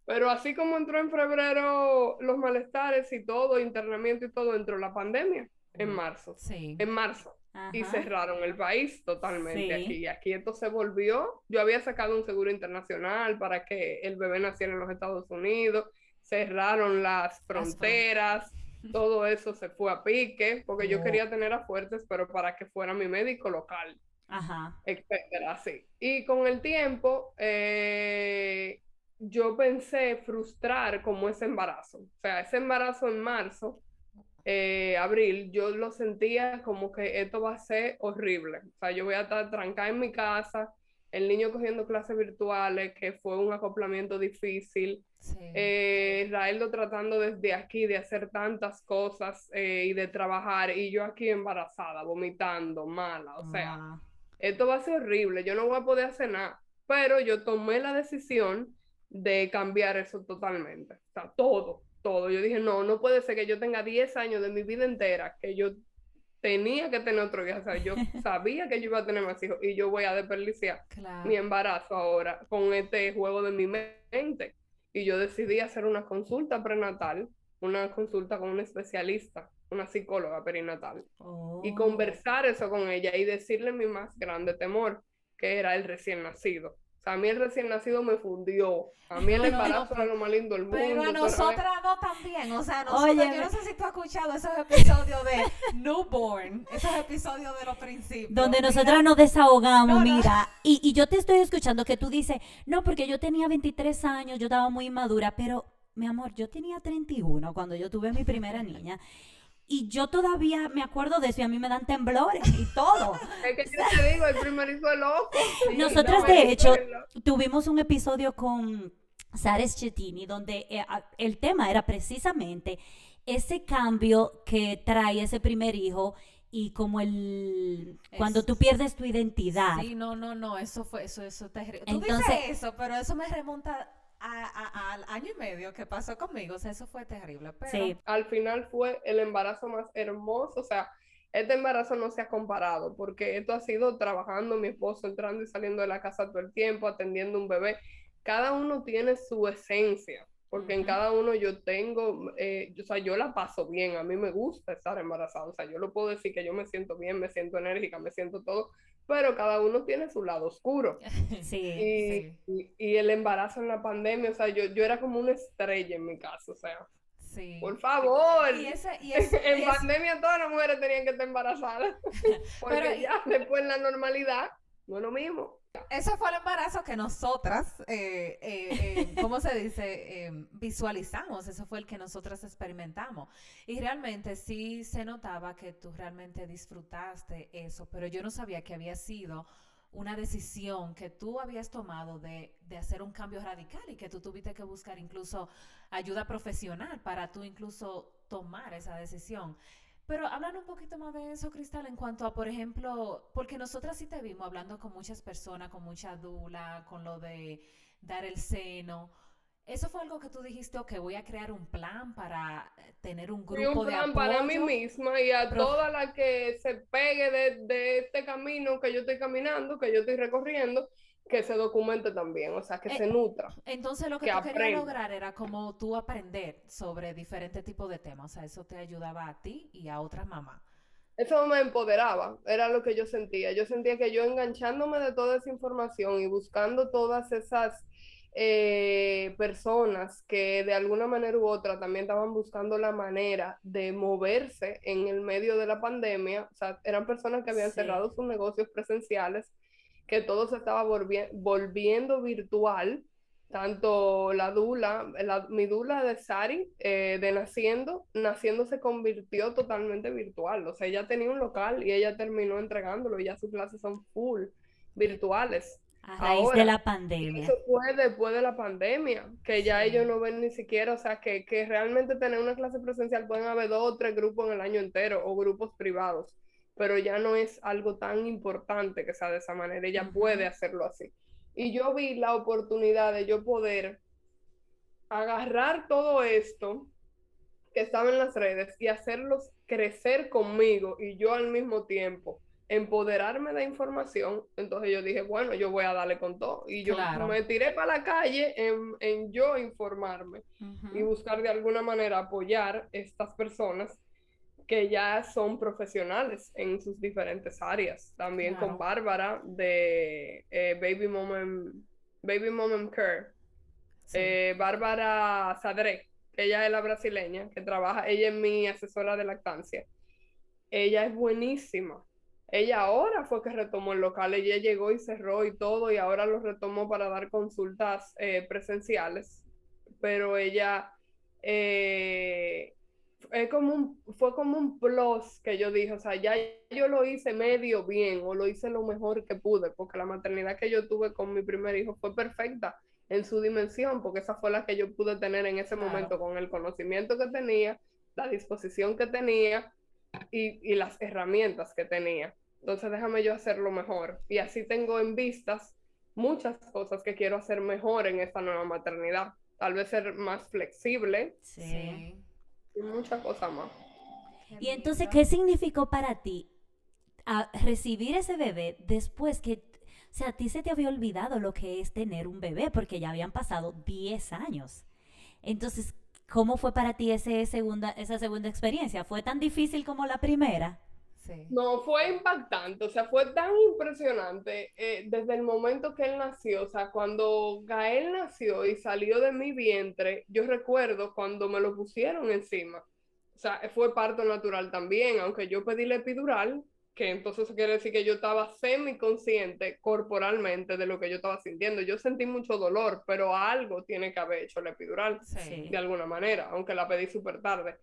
Speaker 1: Pero así como entró en febrero los malestares y todo, internamiento y todo, entró la pandemia en marzo.
Speaker 3: Sí.
Speaker 1: En marzo. Y
Speaker 2: Ajá.
Speaker 1: cerraron el país totalmente
Speaker 2: Sí.
Speaker 1: aquí. Y aquí esto se volvió. Yo había sacado un seguro internacional para que el bebé naciera en los Estados Unidos. Cerraron las fronteras. Todo eso se fue a pique porque yo
Speaker 3: Oh.
Speaker 1: quería tener a Fuertes, pero para que fuera mi médico local
Speaker 2: Ajá.
Speaker 1: etcétera, sí. Y con el tiempo, eh, yo pensé frustrar como ese embarazo. O sea, ese embarazo en marzo, eh, abril, yo lo sentía como que esto va a ser horrible. O sea, yo voy a estar trancada en mi casa, el niño cogiendo clases virtuales, que fue un acoplamiento difícil.
Speaker 3: Sí.
Speaker 1: Eh, Israel tratando desde aquí de hacer tantas cosas eh, y de trabajar, y yo aquí embarazada, vomitando, mala, o sea
Speaker 2: Wow.
Speaker 1: esto va a ser horrible, yo no voy a poder hacer nada. Pero yo tomé la decisión de cambiar eso totalmente. O sea, todo, todo. Yo dije, no, no puede ser que yo tenga 10 años de mi vida entera, que yo tenía que tener otro hijo. O sea, yo *laughs* sabía que yo iba a tener más hijos y yo voy a desperdiciar
Speaker 3: Claro.
Speaker 1: mi embarazo ahora con este juego de mi mente. Y yo decidí hacer una consulta prenatal, una consulta con un especialista, una psicóloga perinatal, y
Speaker 2: Oh.
Speaker 1: conversar eso con ella y decirle mi más grande temor, que era el recién nacido. A mí el recién nacido me fundió. A mí el
Speaker 3: No, no, no,
Speaker 1: embarazo era lo más lindo del mundo.
Speaker 3: Pero a nosotras no también, o sea, nosotros,
Speaker 2: Óyeme.
Speaker 3: yo no sé si tú has escuchado esos episodios de *laughs* Newborn, esos episodios de los principios.
Speaker 2: Donde
Speaker 3: Mira,
Speaker 2: nosotras nos desahogamos,
Speaker 3: No, no.
Speaker 2: mira. Y, y yo te estoy escuchando que tú dices, no, porque yo tenía 23 años, yo estaba muy inmadura, pero, mi amor, yo tenía 31 cuando yo tuve mi primera niña. Y yo todavía me acuerdo de eso y a mí me dan temblores y todo. *laughs*
Speaker 1: Es que yo te digo, el primer hijo es loco. *laughs* Sí,
Speaker 2: Nosotras,
Speaker 1: no,
Speaker 2: de hecho, Tuvimos un episodio con Sara Schettini donde eh, el tema era precisamente ese cambio que trae ese primer hijo y como el cuando
Speaker 3: Es-
Speaker 2: tú pierdes tu identidad.
Speaker 3: Sí, no, no, no, eso fue, eso, eso terrible. Tú
Speaker 2: Entonces-
Speaker 3: dices eso, pero eso me remonta a- a- al año y medio que pasó conmigo, o sea, eso fue terrible, pero...
Speaker 2: Sí.
Speaker 1: al final fue el embarazo más hermoso, o sea, este embarazo no se ha comparado, porque esto ha sido trabajando, mi esposo entrando y saliendo de la casa todo el tiempo, atendiendo un bebé. Cada uno tiene su esencia, porque en cada uno yo tengo, eh, o sea, yo la paso bien, a mí me gusta estar embarazada, o sea, yo lo puedo decir que yo me siento bien, me siento enérgica, me siento todo, pero cada uno tiene su lado oscuro. *laughs*
Speaker 2: Sí.
Speaker 1: Y,
Speaker 3: Sí.
Speaker 1: y- y el embarazo en la pandemia, o sea, yo, yo era como una estrella en mi casa, o sea,
Speaker 3: Sí.
Speaker 1: por favor.
Speaker 3: Y y *laughs*
Speaker 1: En
Speaker 3: y
Speaker 1: pandemia todas las mujeres tenían que estar embarazadas. *laughs* Porque
Speaker 3: Pero-
Speaker 1: ya después en la normalidad no es lo mismo.
Speaker 3: Ese fue el embarazo que nosotras, eh, eh, eh, *laughs* ¿cómo se dice? Eh, visualizamos, eso fue el que nosotras experimentamos. Y realmente sí se notaba que tú realmente disfrutaste eso, pero yo no sabía que había sido una decisión que tú habías tomado de, de hacer un cambio radical y que tú tuviste que buscar incluso ayuda profesional para tú incluso tomar esa decisión. Pero hablan un poquito más de eso, Cristal, en cuanto a, por ejemplo, porque nosotras sí te vimos hablando con muchas personas, con mucha dula, con lo de dar el seno. ¿Eso fue algo que tú dijiste, ok, voy a crear un plan para eh, tener un grupo
Speaker 1: un
Speaker 3: de
Speaker 1: plan
Speaker 3: apoyo?
Speaker 1: para mí misma y a toda la que se pegue de, de este camino que yo estoy caminando, que yo estoy recorriendo, que se documente también, o sea, que
Speaker 3: Eh,
Speaker 1: se nutra.
Speaker 3: Entonces lo que,
Speaker 1: que
Speaker 3: tú querías lograr era como tú aprender sobre diferentes tipos de temas. O sea, eso te ayudaba a ti y a otras mamás.
Speaker 1: Eso me empoderaba, era lo que yo sentía. Yo sentía que yo enganchándome de toda esa información y buscando todas esas eh, personas que de alguna manera u otra también estaban buscando la manera de moverse en el medio de la pandemia, o sea, eran personas que habían
Speaker 2: Sí.
Speaker 1: cerrado sus negocios presenciales, que todo se estaba volvi- volviendo virtual, tanto la dula, la- mi dula de Sari, eh, de Naciendo, Naciendo se convirtió totalmente virtual, o sea, ella tenía un local y ella terminó entregándolo, y ya sus clases son full virtuales.
Speaker 2: A raíz
Speaker 1: Ahora,
Speaker 2: de la pandemia.
Speaker 1: Eso fue después de la pandemia, que ya
Speaker 3: Sí.
Speaker 1: ellos no ven ni siquiera, o sea, que, que realmente tener una clase presencial pueden haber dos o tres grupos en el año entero o grupos privados, pero ya no es algo tan importante que sea de esa manera, ella puede hacerlo así. Y yo vi la oportunidad de yo poder agarrar todo esto que estaba en las redes y hacerlos crecer conmigo y yo al mismo tiempo empoderarme de información, entonces yo dije, bueno, yo voy a darle con todo. Y yo
Speaker 3: Claro.
Speaker 1: me tiré para la calle en, en yo informarme y buscar de alguna manera apoyar estas personas que ya son profesionales en sus diferentes áreas. También
Speaker 3: Claro.
Speaker 1: con Bárbara de eh, Baby Mom and, Baby Mom and Care.
Speaker 3: Sí.
Speaker 1: Eh, Bárbara Sadré, ella es la brasileña que trabaja, ella es mi asesora de lactancia. Ella es buenísima. Ella ahora fue que retomó el local, ella llegó y cerró y todo, y ahora lo retomó para dar consultas eh, presenciales, pero ella eh, es como un, fue como un plus que yo dije, o sea, ya yo lo hice medio bien o lo hice lo mejor que pude, porque la maternidad que yo tuve con mi primer hijo fue perfecta en su dimensión, porque esa fue la que yo pude tener en ese
Speaker 3: Claro.
Speaker 1: momento con el conocimiento que tenía, la disposición que tenía y, y las herramientas que tenía. Entonces déjame yo hacerlo mejor. Y así tengo en vistas muchas cosas que quiero hacer mejor en esta nueva maternidad. Tal vez ser más flexible
Speaker 2: Sí.
Speaker 1: Y muchas cosas más.
Speaker 2: Y entonces. ¿qué significó para ti recibir ese bebé después que, o sea, a ti se te había olvidado lo que es tener un bebé porque ya habían pasado 10 años? Entonces, ¿cómo fue para ti ese segunda, esa segunda experiencia? ¿Fue tan difícil como la primera?
Speaker 3: Sí.
Speaker 1: No, fue impactante, o sea, fue tan impresionante eh, desde el momento que él nació, o sea, cuando Gael nació y salió de mi vientre, yo recuerdo cuando me lo pusieron encima, o sea, fue parto natural también, aunque yo pedí la epidural, que entonces quiere decir que yo estaba semiconsciente corporalmente de lo que yo estaba sintiendo. Yo sentí mucho dolor, pero algo tiene que haber hecho la epidural.
Speaker 3: Sí.
Speaker 1: de alguna manera, aunque la pedí súper tarde.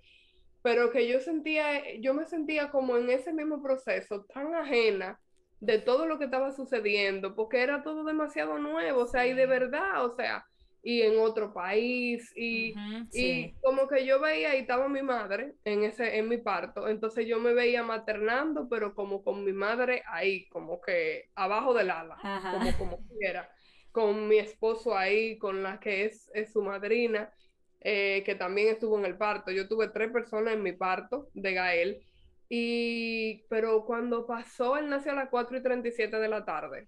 Speaker 1: Pero que yo sentía, yo me sentía como en ese mismo proceso, tan ajena de todo lo que estaba sucediendo, porque era todo demasiado nuevo, o sea, y de verdad, o sea, y en otro país, y, y
Speaker 2: sí.
Speaker 1: como que yo veía, y estaba mi madre en ese, en mi parto, entonces yo me veía maternando, pero como con mi madre ahí, como que abajo del ala,
Speaker 2: Ajá.
Speaker 1: como, como quiera, con mi esposo ahí, con la que es, es su madrina, eh, que también estuvo en el parto. Yo tuve tres personas en mi parto de Gael, y, pero cuando pasó, él nació a las 4 y 37 de la tarde,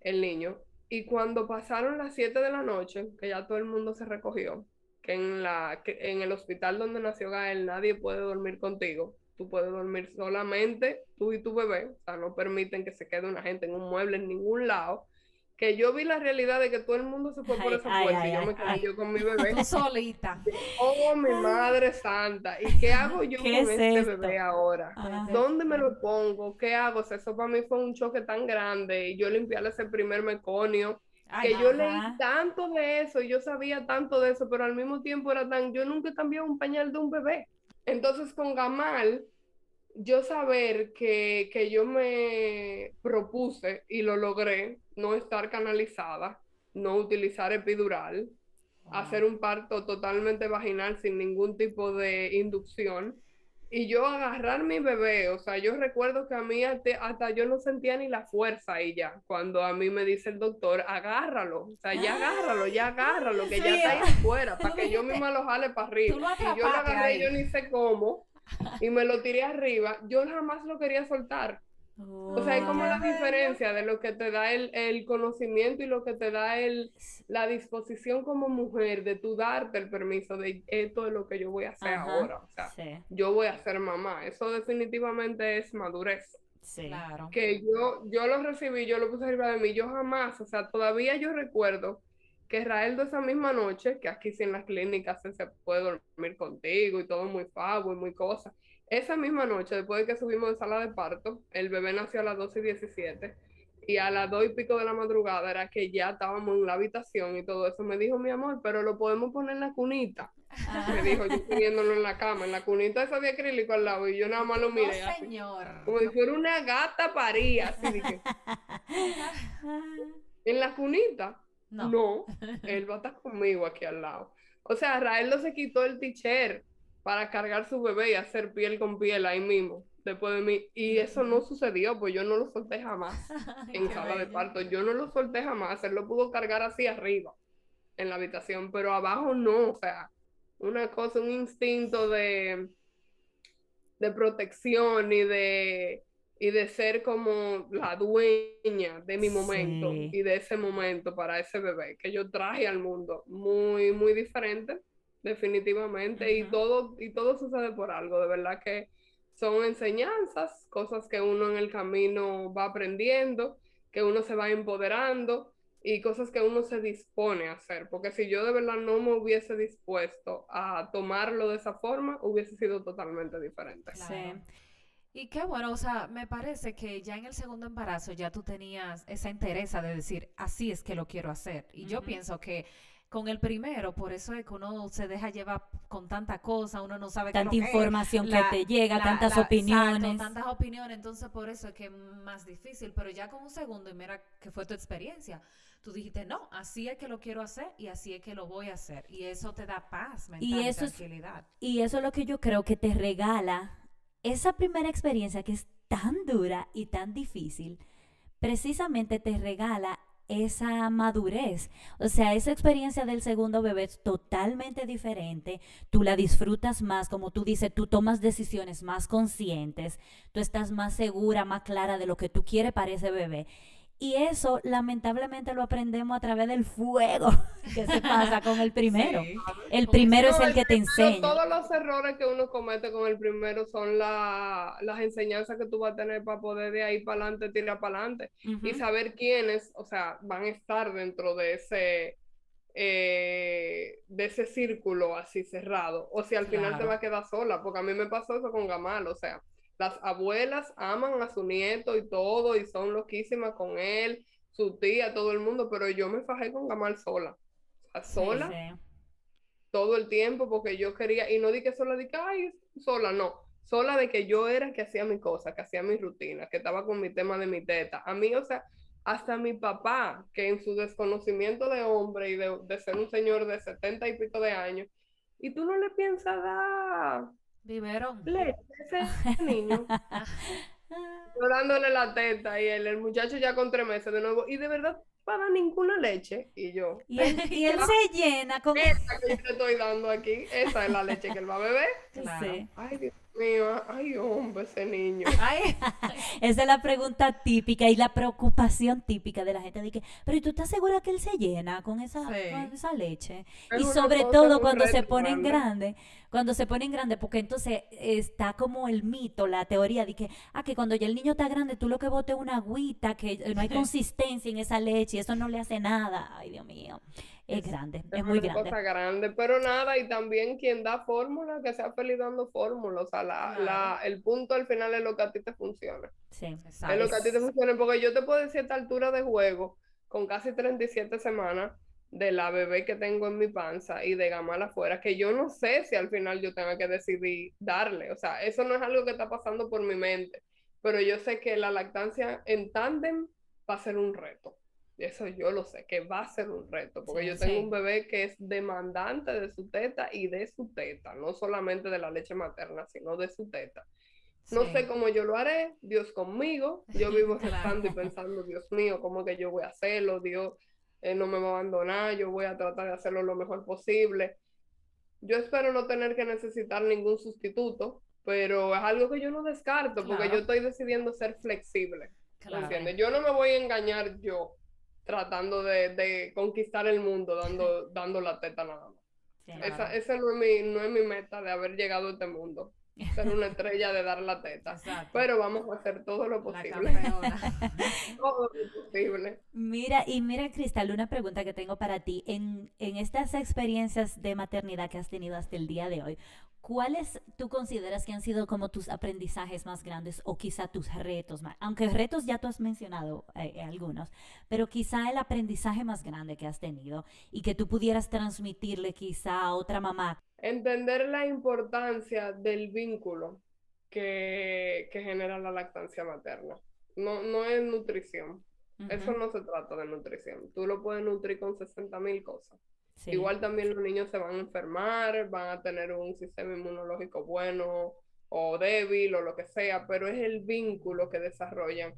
Speaker 1: el niño, y cuando pasaron las 7 de la noche, que ya todo el mundo se recogió, que en la, que en el hospital donde nació Gael nadie puede dormir contigo. Tú puedes dormir solamente tú y tu bebé. O sea, no permiten que se quede una gente en un mueble en ningún lado. Que yo vi la realidad de que todo el mundo se fue por esa
Speaker 2: ay,
Speaker 1: puerta
Speaker 2: ay,
Speaker 1: y yo me quedé yo con mi *laughs* bebé.
Speaker 3: Tú solita.
Speaker 1: Oh, mi madre santa. ¿Y qué hago yo
Speaker 2: ¿Qué
Speaker 1: con
Speaker 2: es
Speaker 1: este
Speaker 2: esto?
Speaker 1: bebé ahora?
Speaker 2: Ajá.
Speaker 1: ¿Dónde me lo pongo? ¿Qué hago? O sea, eso para mí fue un choque tan grande. Y yo limpiarle ese primer meconio que yo
Speaker 2: Ajá.
Speaker 1: leí tanto de eso y yo sabía tanto de eso, pero al mismo tiempo era tan, yo nunca cambié un pañal de un bebé. Entonces con Gamal, yo saber que, que yo me propuse y lo logré, no estar canalizada, no utilizar epidural,
Speaker 3: wow.
Speaker 1: hacer un parto totalmente vaginal sin ningún tipo de inducción. Y yo agarrar mi bebé, o sea, yo recuerdo que a mí hasta, hasta yo no sentía ni la fuerza ahí ya, cuando a mí me dice el doctor, agárralo, o sea, ya agárralo, ya agárralo, que ya está ahí afuera, *laughs* para que yo misma lo jale para arriba. Y yo lo agarré, yo ni sé cómo, y me lo tiré arriba, yo jamás lo quería soltar. O sea, hay como la
Speaker 3: Oh,
Speaker 1: diferencia de lo que te da el, el conocimiento y lo que te da el, la disposición como mujer de tú darte el permiso de esto es lo que yo voy a hacer
Speaker 2: Ajá,
Speaker 1: ahora. O sea,
Speaker 2: Sí,
Speaker 1: yo voy a ser mamá. Eso definitivamente es madurez.
Speaker 2: sí.
Speaker 3: Claro.
Speaker 1: Que yo, yo lo recibí, yo lo puse arriba de mí, yo jamás, o sea, todavía yo recuerdo que Raeldo esa misma noche, que aquí sí en las clínicas se, se puede dormir contigo y todo muy favo y muy cosa. Esa misma noche, después de que subimos de sala de parto, el bebé nació a las 12 y 17 y a las 2 y pico de la madrugada era que ya estábamos en la habitación y todo eso. Me dijo mi amor, pero lo podemos poner en la cunita.
Speaker 2: Ah,
Speaker 1: Me dijo yo poniéndolo en la cama, en la cunita esa de acrílico al lado y yo nada más lo miré así.
Speaker 3: señor.
Speaker 1: Como si fuera una gata paría, así *laughs* en la cunita.
Speaker 3: No.
Speaker 1: No, él va a estar conmigo aquí al lado. O sea, Raeldo se quitó el t-shirt para cargar su bebé y hacer piel con piel ahí mismo, después de mí. Y eso no sucedió, pues yo no lo solté jamás *laughs* en sala de parto. Yo no lo solté jamás, él lo pudo cargar así arriba en la habitación, pero abajo no, o sea, una cosa, un instinto de, de protección y de, y de ser como la dueña de mi momento
Speaker 2: Sí.
Speaker 1: y de ese momento para ese bebé que yo traje al mundo, muy, muy diferente, definitivamente, y
Speaker 3: Ujú.
Speaker 1: todo, y todo sucede por algo, de verdad que son enseñanzas, cosas que uno en el camino va aprendiendo, que uno se va empoderando y cosas que uno se dispone a hacer, porque si yo de verdad no me hubiese dispuesto a tomarlo de esa forma, hubiese sido totalmente diferente.
Speaker 3: Claro.
Speaker 2: Sí.
Speaker 3: Y qué bueno, o sea, me parece que ya en el segundo embarazo ya tú tenías esa interesa de decir, así es que lo quiero hacer. Y yo pienso que con el primero, por eso es que uno se deja llevar con tanta cosa, uno no sabe qué es
Speaker 2: Tanta
Speaker 3: es.
Speaker 2: información
Speaker 3: La-
Speaker 2: que te llega,
Speaker 3: la-
Speaker 2: tantas
Speaker 3: la-
Speaker 2: opiniones.
Speaker 3: Exacto, tantas opiniones, entonces por eso es que es más difícil, pero ya con un segundo y mira que fue tu experiencia, tú dijiste, no, así es que lo quiero hacer y así es que lo voy a hacer y eso te da paz mental y,
Speaker 2: eso es-
Speaker 3: tranquilidad.
Speaker 2: Y eso es lo que yo creo que te regala esa primera experiencia que es tan dura y tan difícil, precisamente te regala esa madurez. O sea, esa experiencia del segundo bebé es totalmente diferente. Tú la disfrutas más, como tú dices, tú tomas decisiones más conscientes, tú estás más segura, más clara de lo que tú quieres para ese bebé. Y eso lamentablemente lo aprendemos a través del fuego *laughs* que se pasa con el primero.
Speaker 3: Sí.
Speaker 2: El primero
Speaker 1: No,
Speaker 2: es el
Speaker 1: el
Speaker 2: que te enseña.
Speaker 1: Todos los errores que uno comete con el primero son la- las enseñanzas que tú vas a tener para poder de ahí para adelante tirar para adelante. y saber quiénes, o sea, van a estar dentro de ese, eh, de ese círculo así cerrado, o si al final te va a quedar sola, porque a mí me pasó eso con Gamal, o sea, las abuelas aman a su nieto y todo, y son loquísimas con él, su tía, todo el mundo, pero yo me fajé con Gamal sola, o sea,
Speaker 2: Sí,
Speaker 1: sola
Speaker 2: sí.
Speaker 1: todo el tiempo, porque yo quería, y no di que sola, di que, ay, sola, no, sola de que yo era que hacía mi cosa, que hacía mi rutina, que estaba con mi tema de mi teta. A mí, o sea, hasta mi papá, que en su desconocimiento de hombre y de, de ser un señor de setenta y pico de años, y tú no le piensas dar
Speaker 3: Biberón.
Speaker 1: leche *laughs* ese niño, yo dándole la teta y el, el muchacho ya con tres meses de nuevo, y de verdad para ninguna leche, y yo,
Speaker 2: Y él, *laughs* y él se llena con...
Speaker 1: esa que yo te estoy dando aquí, esa es la leche que él va a beber. *laughs*
Speaker 3: Claro.
Speaker 2: Sí.
Speaker 1: Ay, Dios mío, ay, hombre, ese niño.
Speaker 3: Ay, *laughs*
Speaker 2: Esa es la pregunta típica y la preocupación típica de la gente de que, pero ¿y tú estás segura que él se llena con esa,
Speaker 3: Sí.
Speaker 2: con esa leche?
Speaker 1: Es
Speaker 2: y sobre todo cuando se ponen
Speaker 1: grande.
Speaker 2: grandes, cuando se ponen grandes, porque entonces está como el mito, la teoría de que, ah, que cuando ya el niño está grande, tú lo que botes es una agüita, que no hay consistencia en esa leche y eso no le hace nada. Ay, Dios mío, es grande, es muy
Speaker 1: una
Speaker 2: grande.
Speaker 1: cosa grande, pero nada, y también quien da fórmula, que sea feliz dando fórmula, o sea, la, la, el punto al final es lo que a ti te funciona,
Speaker 2: Sí.
Speaker 1: es lo que a ti te funciona, porque yo te puedo decir a esta altura de juego, con casi 37 semanas, de la bebé que tengo en mi panza y de Gamal afuera, que yo no sé si al final yo tenga que decidir darle, o sea, eso no es algo que está pasando por mi mente, pero yo sé que la lactancia en tándem va a ser un reto. Eso yo lo sé, que va a ser un reto, porque
Speaker 2: Sí,
Speaker 1: yo tengo
Speaker 3: sí.
Speaker 1: un bebé que es demandante de su teta y de su teta, no solamente de la leche materna, sino de su teta. No
Speaker 3: sí.
Speaker 1: sé cómo yo lo haré, Dios conmigo, yo *laughs* vivo
Speaker 3: Claro.
Speaker 1: rezando y pensando, Dios mío, ¿cómo que yo voy a hacerlo? Dios eh, no me va a abandonar, yo voy a tratar de hacerlo lo mejor posible. Yo espero no tener que necesitar ningún sustituto, pero es algo que yo no descarto, porque
Speaker 3: Claro.
Speaker 1: yo estoy decidiendo ser flexible. ¿me
Speaker 3: Claro.
Speaker 1: Yo no me voy a engañar yo tratando de, de conquistar el mundo dando, *laughs* dando la teta nada más.
Speaker 2: sí.
Speaker 1: Esa, esa no, es mi, no es mi meta de haber llegado a este mundo, ser una estrella de dar la teta.
Speaker 3: Exacto.
Speaker 1: Pero vamos a hacer todo lo posible, *laughs* todo lo posible.
Speaker 2: Mira, y mira, Cristal, una pregunta que tengo para ti. En, en estas experiencias de maternidad que has tenido hasta el día de hoy, ¿cuáles tú consideras que han sido como tus aprendizajes más grandes o quizá tus retos más? Aunque retos ya tú has mencionado eh, eh, algunos, pero quizá el aprendizaje más grande que has tenido y que tú pudieras transmitirle quizá a otra mamá.
Speaker 1: Entender la importancia del vínculo que, que genera la lactancia materna. No, no es nutrición. Eso no se trata de nutrición. Tú lo puedes nutrir con 60 mil cosas.
Speaker 2: Sí,
Speaker 1: Igual también los niños se van a enfermar, van a tener un sistema inmunológico bueno o débil o lo que sea, pero es el vínculo que desarrollan.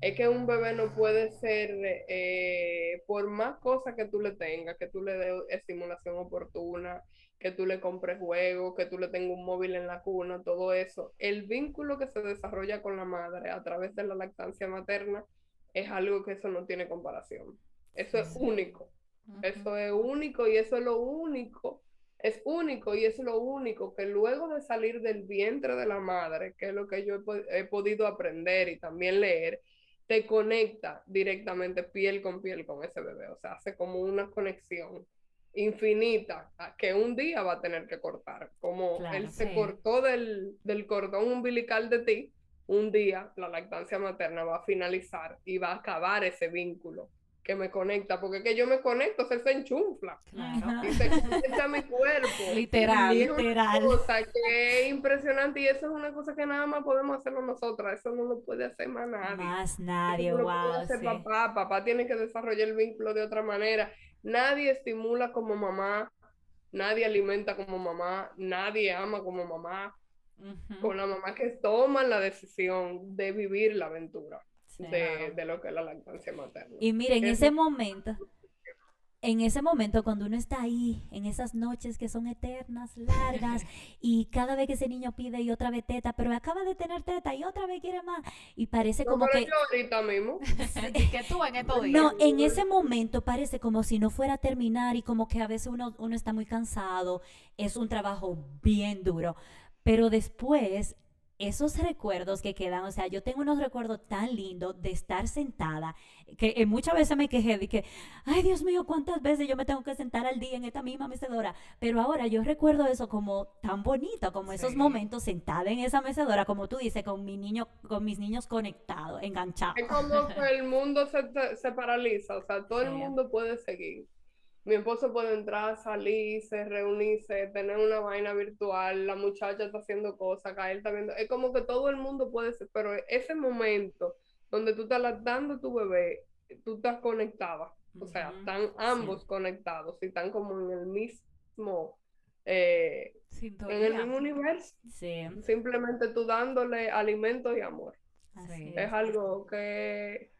Speaker 1: Es que un bebé no puede ser, eh, por más cosas que tú le tengas, que tú le des estimulación oportuna, que tú le compres juegos, que tú le tengas un móvil en la cuna, todo eso, el vínculo que se desarrolla con la madre a través de la lactancia materna es algo que eso no tiene comparación. Eso es único. Eso es único y eso es lo único. Es único y es lo único que luego de salir del vientre de la madre, que es lo que yo he, po- he podido aprender y también leer, te conecta directamente piel con piel con ese bebé. O sea, hace como una conexión infinita que un día va a tener que cortar. Como
Speaker 2: Claro,
Speaker 1: él se
Speaker 3: sí.
Speaker 1: cortó del, del cordón umbilical de ti, un día la lactancia materna va a finalizar y va a acabar ese vínculo que me conecta, porque es que yo me conecto, se, se enchufla
Speaker 3: Claro.
Speaker 1: y se conecta a mi cuerpo. *laughs*
Speaker 3: Literal.
Speaker 1: Y es una
Speaker 2: Literal.
Speaker 1: cosa que es impresionante y eso es una cosa que nada más podemos hacerlo nosotras, eso no lo puede hacer más nadie.
Speaker 2: Más
Speaker 1: Eso
Speaker 2: nadie,
Speaker 1: lo puede hacer
Speaker 2: sí.
Speaker 1: papá, papá tiene que desarrollar el vínculo de otra manera. Nadie estimula como mamá, nadie alimenta como mamá, nadie ama como mamá, con la mamá que toma la decisión de vivir la aventura. De, de lo que es la lactancia materna.
Speaker 2: Y mira, en
Speaker 1: Es-
Speaker 2: ese momento, en ese momento cuando uno está ahí, en esas noches que son eternas, largas, *laughs* y cada vez que ese niño pide y otra vez teta, pero acaba de tener teta y otra vez quiere más, y parece
Speaker 1: No,
Speaker 2: como que...
Speaker 1: yo ahorita mismo, *laughs*
Speaker 3: que tú en estos días.
Speaker 2: No, en ese momento parece como si no fuera a terminar y como que a veces uno, uno está muy cansado, es un trabajo bien duro, pero después esos recuerdos que quedan, o sea, yo tengo unos recuerdos tan lindos de estar sentada, que eh, muchas veces me quejé de que, ay Dios mío, cuántas veces yo me tengo que sentar al día en esta misma mecedora, pero ahora yo recuerdo eso como tan bonito, como esos momentos sentada en esa mecedora, como tú dices, con mi niño, con mis niños conectados, enganchados.
Speaker 1: es como que el *laughs* mundo se, se paraliza, o sea, todo el mundo puede seguir. Mi esposo puede entrar, salirse, reunirse, tener una vaina virtual, la muchacha está haciendo cosas, él está viendo, es como que todo el mundo puede ser, pero ese momento donde tú estás lactando a tu bebé, tú estás conectada, o sea, están ambos conectados y están como en el mismo, eh, en el mismo universo,
Speaker 2: Sí,
Speaker 1: simplemente tú dándole alimento y amor.
Speaker 2: así es.
Speaker 1: Es. algo que,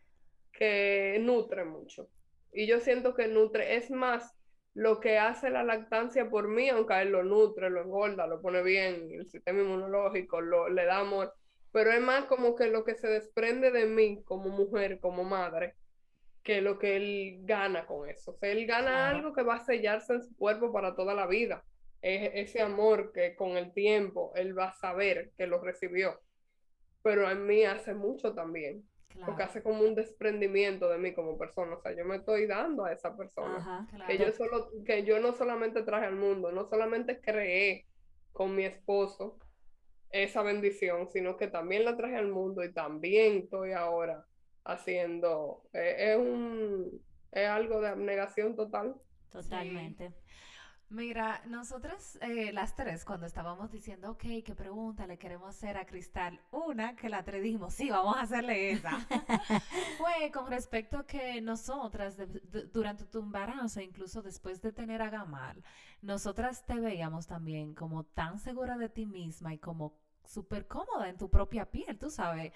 Speaker 1: que nutre mucho. Y yo siento que nutre, es más lo que hace la lactancia por mí, aunque a él lo nutre, lo engorda, lo pone bien, el sistema inmunológico, lo, le da amor, pero es más como que lo que se desprende de mí como mujer, como madre, que lo que él gana con eso. O sea, él gana algo que va a sellarse en su cuerpo para toda la vida. Es ese amor que con el tiempo él va a saber que lo recibió. Pero en mí hace mucho también porque hace como un desprendimiento de mí como persona, o sea, yo me estoy dando a esa persona,
Speaker 2: Ajá.
Speaker 3: claro.
Speaker 1: que yo solo, que yo no solamente traje al mundo, no solamente creé con mi esposo esa bendición, sino que también la traje al mundo y también estoy ahora haciendo, eh, es un, es algo de abnegación total.
Speaker 2: Totalmente.
Speaker 3: Mira, nosotras eh, las tres, cuando estábamos diciendo, ok, ¿qué pregunta le queremos hacer a Cristal? Una que la tres dijimos, sí, vamos a hacerle esa. *laughs* Fue con respecto a que nosotras, de- de- durante tu embarazo, incluso después de tener a Gamal, nosotras te veíamos también como tan segura de ti misma y como súper cómoda en tu propia piel, tú sabes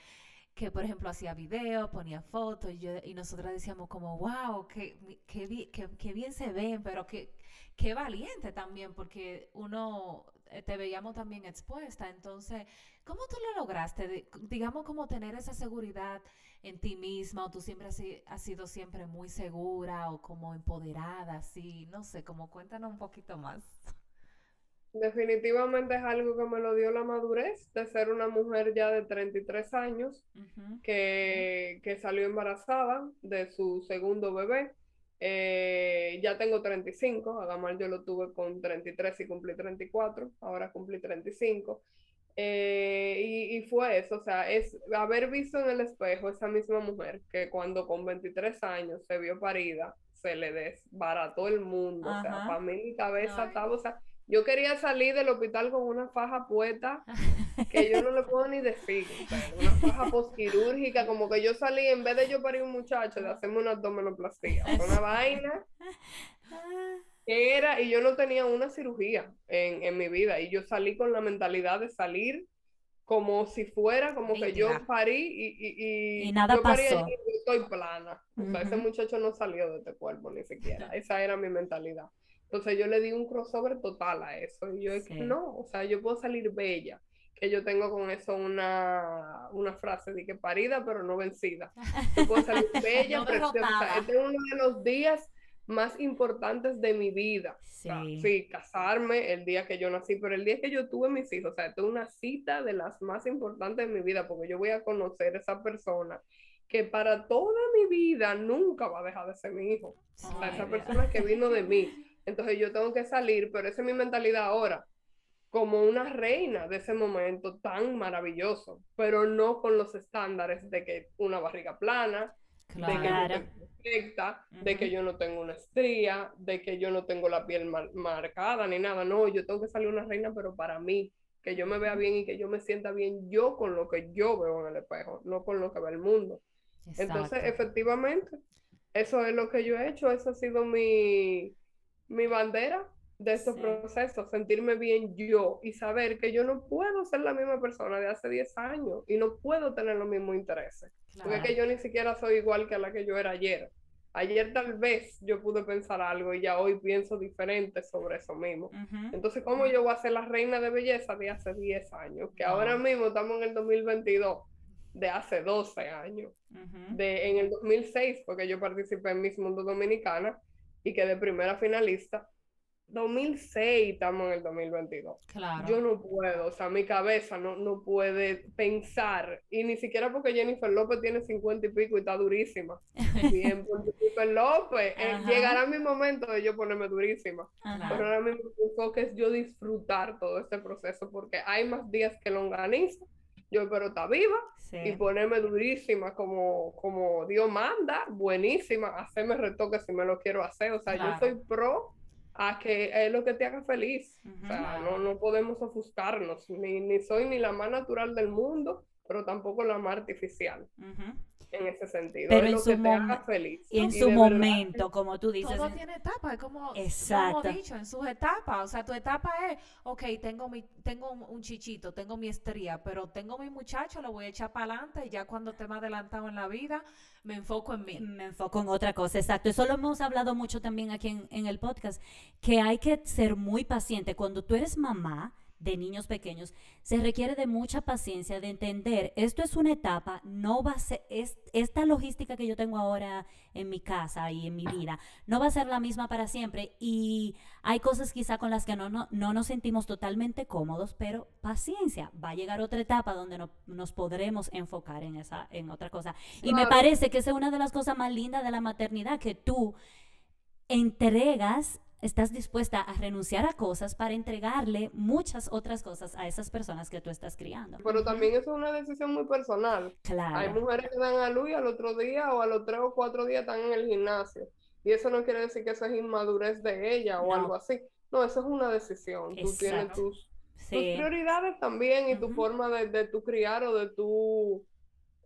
Speaker 3: que por ejemplo hacía video, ponía fotos y, yo, y nosotras decíamos como, wow, qué, qué, qué- qué bien se ven, pero qué, qué valiente también, porque uno eh, te veíamos también expuesta. Entonces, ¿cómo tú lo lograste? Digamos, como tener esa seguridad en ti misma, o tú siempre has, si- has sido siempre muy segura o como empoderada, así, no sé, como cuéntanos un poquito más.
Speaker 1: Definitivamente es algo que me lo dio la madurez de ser una mujer ya de 33 años
Speaker 2: Ujú.
Speaker 1: que, que salió embarazada de su segundo bebé. Eh, ya tengo 35, a Gamal yo lo tuve con 33 y cumplí 34, ahora cumplí 35. Eh, y, y fue eso, o sea, es haber visto en el espejo esa misma mujer que cuando con 23 años se vio parida, se le desbarató el mundo, o sea,
Speaker 2: Ajá.
Speaker 1: para mí mi cabeza
Speaker 3: Ay.
Speaker 1: estaba, o sea, yo quería salir del hospital con una faja puesta que yo no le puedo ni decir, una faja posquirúrgica, como que yo salí, en vez de yo parir un muchacho, de hacerme una abdominoplastía, una vaina que era, y yo no tenía una cirugía en, en mi vida, y yo salí con la mentalidad de salir como si fuera, como que yo parí y, y, y
Speaker 2: Y nada
Speaker 1: yo
Speaker 2: pasó.
Speaker 1: y estoy plana. O sea, ese muchacho no salió de este cuerpo ni siquiera. Esa era mi mentalidad. Entonces yo le di un crossover total a eso. Y yo
Speaker 2: Sí.
Speaker 1: no, o sea, yo puedo salir bella. Que yo tengo con eso una, una frase de que parida pero no vencida. Yo puedo salir *laughs* bella,
Speaker 3: No
Speaker 1: preciosa. Este es uno de los días más importantes de mi vida. O sea,
Speaker 2: Sí.
Speaker 1: sí, casarme el día que yo nací, pero el día que yo tuve mis hijos, o sea, esto es una cita de las más importantes de mi vida, porque yo voy a conocer a esa persona que para toda mi vida nunca va a dejar de ser mi hijo. O sea, esa persona que vino de mí. Entonces yo tengo que salir, pero esa es mi mentalidad ahora, como una reina de ese momento tan maravilloso, pero no con los estándares de que una barriga plana, de que yo
Speaker 2: Claro.
Speaker 1: perfecta, de que yo no tengo una estría, de que yo no tengo la piel mar- marcada ni nada. No, yo tengo que salir una reina, pero para mí, que yo me vea bien y que yo me sienta bien yo con lo que yo veo en el espejo, no con lo que ve el mundo. Entonces, efectivamente, eso es lo que yo he hecho, esa ha sido mi, mi bandera de estos
Speaker 2: Sí.
Speaker 1: procesos, sentirme bien yo y saber que yo no puedo ser la misma persona de hace 10 años y no puedo tener los mismos intereses. Porque es
Speaker 3: Claro.
Speaker 1: que yo ni siquiera soy igual que la que yo era ayer. Ayer tal vez yo pude pensar algo y ya hoy pienso diferente sobre eso mismo.
Speaker 2: Ujú.
Speaker 1: Entonces, ¿cómo yo voy a ser la reina de belleza de hace 10 años? Que
Speaker 3: No.
Speaker 1: ahora mismo estamos en el 2022, de hace 12 años.
Speaker 2: Ujú.
Speaker 1: De, en el 2006 porque yo participé en Miss Mundo Dominicana y quedé primera finalista. 2006 estamos en el 2022.
Speaker 3: Claro.
Speaker 1: Yo no puedo, o sea, mi cabeza no, no puede pensar, y ni siquiera porque Jennifer López tiene 50 y pico y está durísima. Bien, por Jennifer López, eh, llegará mi momento de yo ponerme durísima.
Speaker 2: Ajá.
Speaker 1: Pero ahora mismo mi enfoque es yo disfrutar todo este proceso, porque hay más días que lo organizo. Yo espero estar viva y ponerme durísima como, como Dios manda, buenísima, hacerme retoques si me lo quiero hacer. O sea,
Speaker 3: Claro.
Speaker 1: yo soy pro a que es lo que te haga feliz. O sea, no, no podemos ofuscarnos, ni, ni soy ni la más natural del mundo, pero tampoco la más artificial
Speaker 2: Ujú.
Speaker 1: En ese sentido.
Speaker 2: Pero
Speaker 1: es
Speaker 2: en
Speaker 1: lo
Speaker 2: su
Speaker 1: feliz.
Speaker 2: Y en
Speaker 1: Y
Speaker 2: su
Speaker 1: verdad
Speaker 2: momento, como tú dices,
Speaker 3: Todo
Speaker 2: en-
Speaker 3: tiene etapas, es como,
Speaker 2: Exacto.
Speaker 3: como hemos dicho, en sus etapas. O sea, tu etapa es, ok, tengo mi, tengo un, un chichito, tengo mi estría, pero tengo mi muchacho, lo voy a echar para adelante y ya cuando esté más adelantado en la vida, me enfoco en mí.
Speaker 2: Me enfoco en otra cosa, exacto. Eso lo hemos hablado mucho también aquí en, en el podcast, que hay que ser muy paciente. Cuando tú eres mamá de niños pequeños, se requiere de mucha paciencia, de entender, esto es una etapa, no va a ser, es, esta logística que yo tengo ahora en mi casa y en mi vida, no va a ser la misma para siempre y hay cosas quizá con las que no, no, no nos sentimos totalmente cómodos, pero paciencia, va a llegar otra etapa donde no- nos podremos enfocar en, esa, en otra cosa. Y me parece que esa es una de las cosas más lindas de la maternidad, que tú entregas, estás dispuesta a renunciar a cosas para entregarle muchas otras cosas a esas personas que tú estás criando.
Speaker 1: Pero también eso es una decisión muy personal. Hay
Speaker 2: Claro.
Speaker 1: mujeres que dan a luz y al otro día o a los tres o cuatro días están en el gimnasio. Y eso no quiere decir que eso es inmadurez de ella o
Speaker 2: No.
Speaker 1: algo así. No, eso es una decisión. Tú tienes
Speaker 2: Exacto.
Speaker 1: tus, tus
Speaker 2: Sí.
Speaker 1: prioridades también y tu
Speaker 2: Ujú.
Speaker 1: forma de, de tu criar o de tu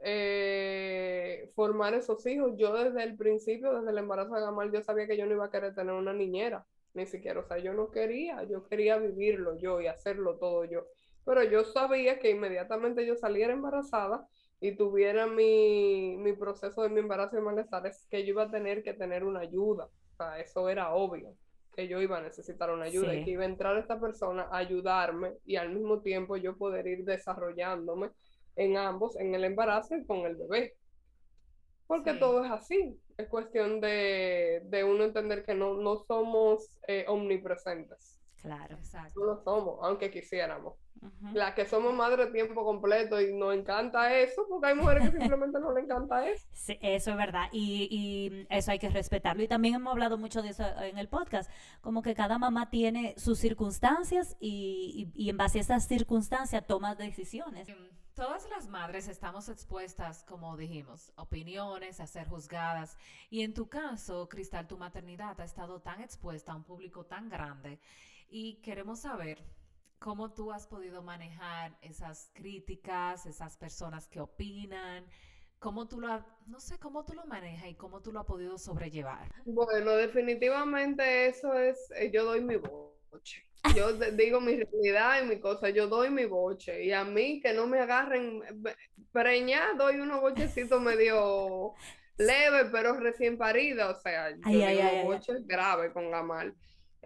Speaker 1: eh, formar esos hijos. Yo desde el principio, desde el embarazo de Gamal, yo sabía que yo no iba a querer tener una niñera, ni siquiera. O sea, yo no quería, yo quería vivirlo yo y hacerlo todo yo. Pero yo sabía que inmediatamente yo saliera embarazada y tuviera mi, mi proceso de mi embarazo y malestares, que yo iba a tener que tener una ayuda. O sea, eso era obvio, que yo iba a necesitar una ayuda
Speaker 2: Sí.
Speaker 1: y que iba a entrar esta persona a ayudarme y al mismo tiempo yo poder ir desarrollándome en ambos, en el embarazo y con el bebé. Porque
Speaker 3: Sí.
Speaker 1: todo es así. Es cuestión de, de uno entender que no, no somos eh, omnipresentes.
Speaker 2: Claro.
Speaker 3: Exacto.
Speaker 1: No lo somos, aunque quisiéramos. Las que somos madre tiempo completo y nos encanta eso, porque hay mujeres que *laughs* simplemente no les encanta eso.
Speaker 2: Sí, eso es verdad y, y eso hay que respetarlo. Y también hemos hablado mucho de eso en el podcast, como que cada mamá tiene sus circunstancias y, y- y en base a esas circunstancias toma decisiones.
Speaker 3: Todas las madres estamos expuestas, como dijimos, opiniones, a ser juzgadas. Y en tu caso, Cristal, tu maternidad ha estado tan expuesta a un público tan grande. Y queremos saber cómo tú has podido manejar esas críticas, esas personas que opinan, cómo tú lo, no sé, cómo tú lo manejas y cómo tú lo has podido sobrellevar.
Speaker 1: Bueno, definitivamente eso es, eh, yo doy mi boche. Yo digo mi realidad y mi cosa, yo doy mi boche. Y a mí que no me agarren preñada, doy unos bochecitos medio *laughs* leve, pero recién parida. O sea, yo
Speaker 2: Ay,
Speaker 1: digo
Speaker 2: ay, ay, ay.
Speaker 1: boches grave con Gamal.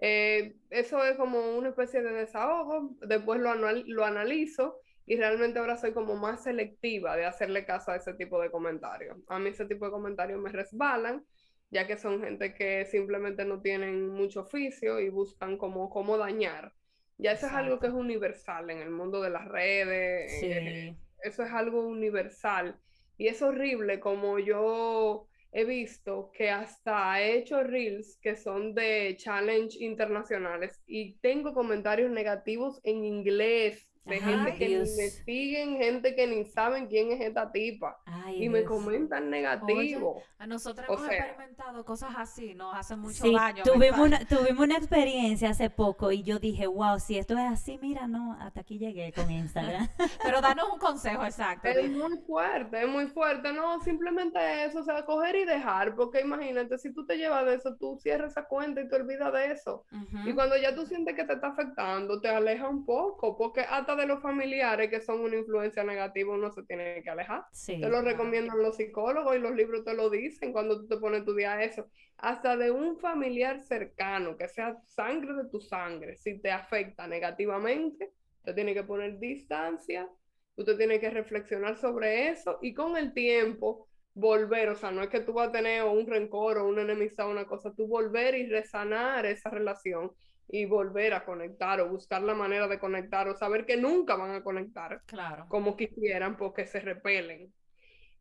Speaker 1: Eh, eso es como una especie de desahogo, después lo, anal- lo analizo y realmente ahora soy como más selectiva de hacerle caso a ese tipo de comentarios. A mí ese tipo de comentarios me resbalan, ya que son gente que simplemente no tienen mucho oficio y buscan como cómo dañar. Ya eso es algo que es universal en el mundo de las redes, eh,
Speaker 2: Sí.
Speaker 1: eso es algo universal. Y es horrible como yo he visto que hasta he hecho reels que son de challenge internacionales y tengo comentarios negativos en inglés de gente que ni
Speaker 2: Dios.
Speaker 1: me siguen, gente que ni saben quién es esta tipa
Speaker 2: Ay,
Speaker 1: y me
Speaker 2: Dios.
Speaker 1: comentan negativo.
Speaker 3: A nosotros
Speaker 1: O
Speaker 3: hemos
Speaker 1: sea-
Speaker 3: experimentado cosas así, nos hacen mucho
Speaker 2: Sí,
Speaker 3: daño.
Speaker 2: tuvimos una, tuvimos una experiencia hace poco y yo dije, wow, si esto es así, mira, no, hasta aquí llegué con Instagram. *laughs*
Speaker 3: Pero danos un consejo exacto.
Speaker 1: Es muy fuerte, es muy fuerte. No, simplemente eso, o sea, coger y dejar, porque imagínate, si tú te llevas de eso, tú cierras esa cuenta y te olvidas de eso. Y cuando ya tú sientes que te está afectando, te aleja un poco, porque hasta de los familiares que son una influencia negativa, uno se tiene que alejar.
Speaker 2: Sí.
Speaker 1: Te lo recomiendan los psicólogos y los libros te lo dicen cuando tú te pones a estudiar eso. Hasta de un familiar cercano, que sea sangre de tu sangre, si te afecta negativamente, te tiene que poner distancia, tú te tienes que reflexionar sobre eso y con el tiempo volver, o sea, no es que tú vas a tener un rencor o una enemistad o una cosa, tú volver y resanar esa relación y volver a conectar o buscar la manera de conectar o saber que nunca van a conectar
Speaker 3: Claro.
Speaker 1: como quisieran porque se repelen.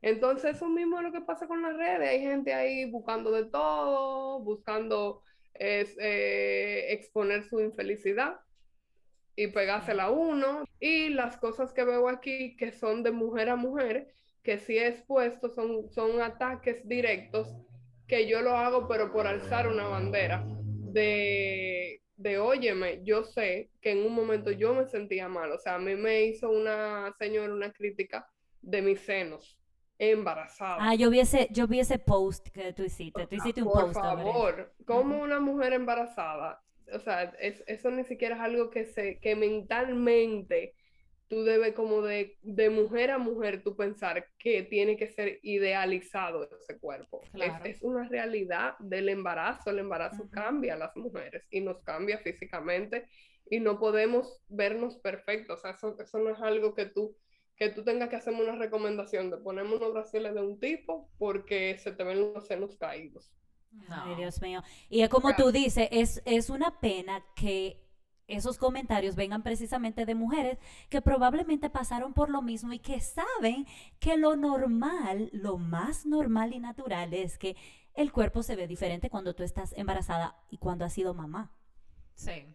Speaker 1: Entonces eso mismo es lo que pasa con las redes. Hay gente ahí buscando de todo, buscando es, eh, exponer su infelicidad y pegársela a uno. Y las cosas que veo aquí que son de mujer a mujer, que sí he expuesto, son, son ataques directos que yo lo hago pero por alzar una bandera de, de, óyeme, yo sé que en un momento yo me sentía mal, o sea, a mí me hizo una señora una crítica de mis senos embarazada.
Speaker 2: Ah, yo vi ese, yo vi ese post que tú hiciste. Tú hiciste un
Speaker 1: Por
Speaker 2: post eso.
Speaker 1: favor, como una mujer embarazada, o sea, es- eso ni siquiera es algo que se, que mentalmente tú debes como de, de mujer a mujer tú pensar que tiene que ser idealizado ese cuerpo. Es-
Speaker 3: Claro.
Speaker 1: Es, una realidad del embarazo, el embarazo cambia a las mujeres y nos cambia físicamente y no podemos vernos perfectos, o sea, eso, eso no es algo que tú que tú tengas que hacerme una recomendación de ponerme unos brasiles de un tipo porque se te ven los senos caídos.
Speaker 2: Ay,
Speaker 3: No.
Speaker 2: Dios mío. Y es como
Speaker 1: Claro.
Speaker 2: tú dices, es, es una pena que esos comentarios vengan precisamente de mujeres que probablemente pasaron por lo mismo y que saben que lo normal, lo más normal y natural es que el cuerpo se ve diferente cuando tú estás embarazada y cuando has sido mamá.
Speaker 3: Sí.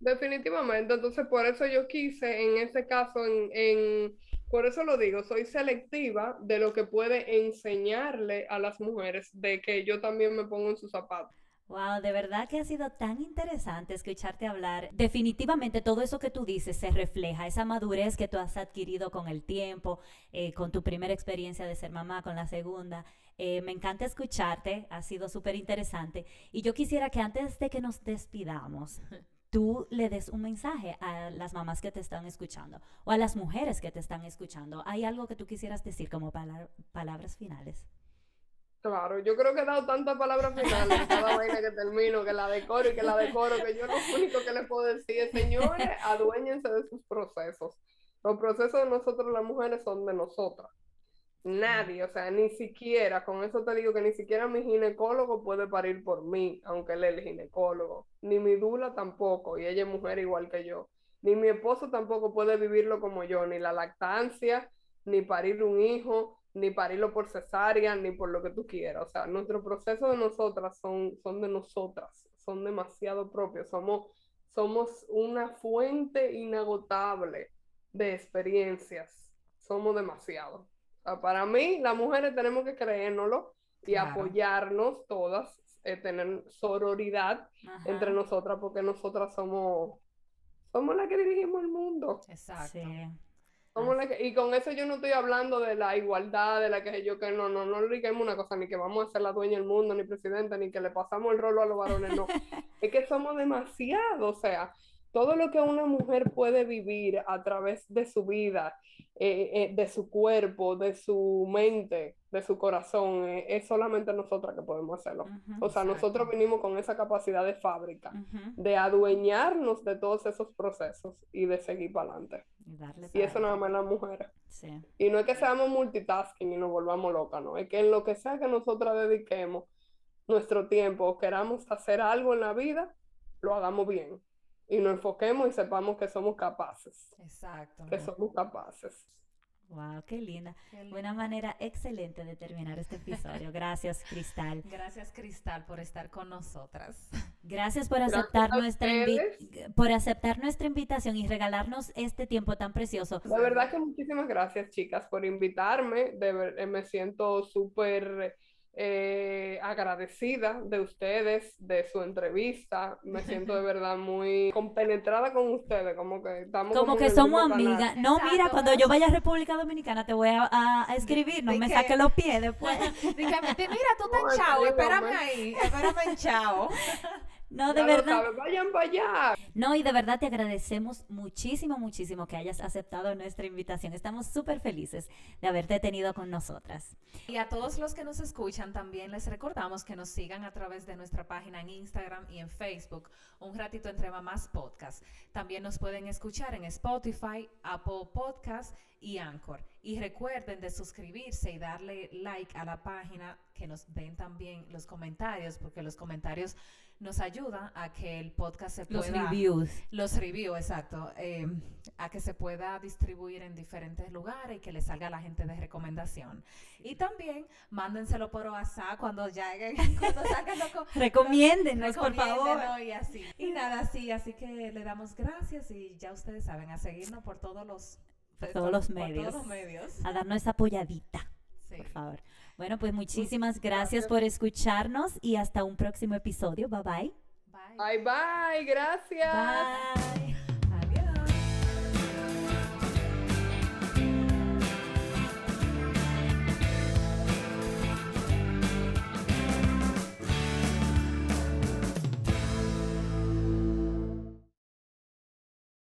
Speaker 1: Definitivamente, entonces por eso yo quise en ese caso, en, en- por eso lo digo, soy selectiva de lo que puede enseñarle a las mujeres de que yo también me pongo en sus zapatos.
Speaker 2: Wow, de verdad que ha sido tan interesante escucharte hablar. Definitivamente todo eso que tú dices se refleja, esa madurez que tú has adquirido con el tiempo, eh, con tu primera experiencia de ser mamá, con la segunda. Eh, me encanta escucharte, ha sido súper interesante. Y yo quisiera que antes de que nos despidamos, *laughs* tú le des un mensaje a las mamás que te están escuchando o a las mujeres que te están escuchando. ¿Hay algo que tú quisieras decir como pala- palabras finales?
Speaker 1: Claro, yo creo que he dado tantas palabras finales cada vaina que termino, que la decoro y que la decoro, que yo lo único que les puedo decir es, señores, aduéñense de sus procesos. Los procesos de nosotros las mujeres son de nosotras. Nadie, o sea, ni siquiera, con eso te digo que ni siquiera mi ginecólogo puede parir por mí, aunque él es el ginecólogo. Ni mi dula tampoco, y ella es mujer igual que yo. Ni mi esposo tampoco puede vivirlo como yo, ni la lactancia, ni parir un hijo, ni parirlo por cesárea, ni por lo que tú quieras. O sea, nuestros procesos de nosotras son, son de nosotras, son demasiado propios. Somos, somos una fuente inagotable de experiencias. Somos demasiado. O sea, para mí, las mujeres tenemos que creérnoslo y
Speaker 3: Claro.
Speaker 1: apoyarnos todas, eh, tener sororidad
Speaker 2: Ajá.
Speaker 1: entre nosotras, porque nosotras somos, somos las que dirigimos el mundo.
Speaker 3: Exacto.
Speaker 2: Sí.
Speaker 1: Que- y con eso yo no estoy hablando de la igualdad, de la que yo que no, no, no le digamos una cosa, ni que vamos a ser la dueña del mundo, ni presidenta, ni que le pasamos el rolo a los varones, no. *laughs* es que somos demasiado, o sea, todo lo que una mujer puede vivir a través de su vida, eh, eh, de su cuerpo, de su mente, de su corazón, eh, es solamente nosotras que podemos hacerlo. O sea, nosotros vinimos con esa capacidad de fábrica, de adueñarnos de todos esos procesos y de seguir para adelante.
Speaker 2: Y darle
Speaker 1: Y
Speaker 2: para
Speaker 1: eso nada más las mujeres.
Speaker 2: Sí.
Speaker 1: Y no es que seamos multitasking y nos volvamos locas, no. Es que en lo que sea que nosotras dediquemos nuestro tiempo o queramos hacer algo en la vida, lo hagamos bien. Y nos enfoquemos y sepamos que somos capaces.
Speaker 3: Exacto.
Speaker 1: Que somos capaces.
Speaker 2: Wow, qué linda.
Speaker 3: Qué
Speaker 2: Una manera excelente de terminar este episodio. Gracias, Cristal.
Speaker 3: Gracias, Cristal, por estar con nosotras.
Speaker 2: Gracias por
Speaker 1: Gracias
Speaker 2: aceptar
Speaker 1: a
Speaker 2: nuestra por aceptar nuestra invitación y regalarnos este tiempo tan precioso.
Speaker 1: De verdad que muchísimas gracias, chicas, por invitarme. De ver- eh, me siento súper eh, agradecida de ustedes, de su entrevista. Me siento de *laughs* verdad muy compenetrada con ustedes, como que estamos
Speaker 2: Como que somos amigas. No, mira, cuando yo vaya a República Dominicana te voy a, escribir, no
Speaker 3: ¿De
Speaker 2: me
Speaker 3: qué?
Speaker 2: saque los pies después. *laughs*
Speaker 3: Dígame, mira, tú estás
Speaker 1: No,
Speaker 3: en Chao, espérame ahí, espérame en Chao. *laughs*
Speaker 2: No, de
Speaker 1: Ya
Speaker 2: verdad.
Speaker 1: vayan para allá.
Speaker 2: No, y de verdad te agradecemos muchísimo, muchísimo que hayas aceptado nuestra invitación. Estamos súper felices de haberte tenido con nosotras.
Speaker 3: Y a todos los que nos escuchan también les recordamos que nos sigan a través de nuestra página en Instagram y en Facebook, Un Ratito Entre Mamás Podcast. También nos pueden escuchar en Spotify, Apple Podcast y Anchor. Y recuerden de suscribirse y darle like a la página, que nos den también los comentarios, porque los comentarios nos ayudan a que el podcast se
Speaker 2: Los
Speaker 3: pueda...
Speaker 2: reviews.
Speaker 3: Los reviews, exacto. eh, a que se pueda distribuir en diferentes lugares y que le salga a la gente de recomendación. Y también mándenselo por WhatsApp cuando lleguen, *laughs* cuando salgan los co-
Speaker 2: Recomiéndenos, por favor.
Speaker 3: y así. Y *laughs* nada, sí, así que le damos gracias y ya ustedes saben, a seguirnos por todos los,
Speaker 2: Por todos los
Speaker 3: por
Speaker 2: medios.
Speaker 3: todos los medios.
Speaker 2: A darnos esa apoyadita,
Speaker 3: Sí.
Speaker 2: por favor. Bueno, pues muchísimas gracias por escucharnos y hasta un próximo episodio. Bye bye.
Speaker 3: Bye.
Speaker 1: Bye, bye. Gracias.
Speaker 2: Bye.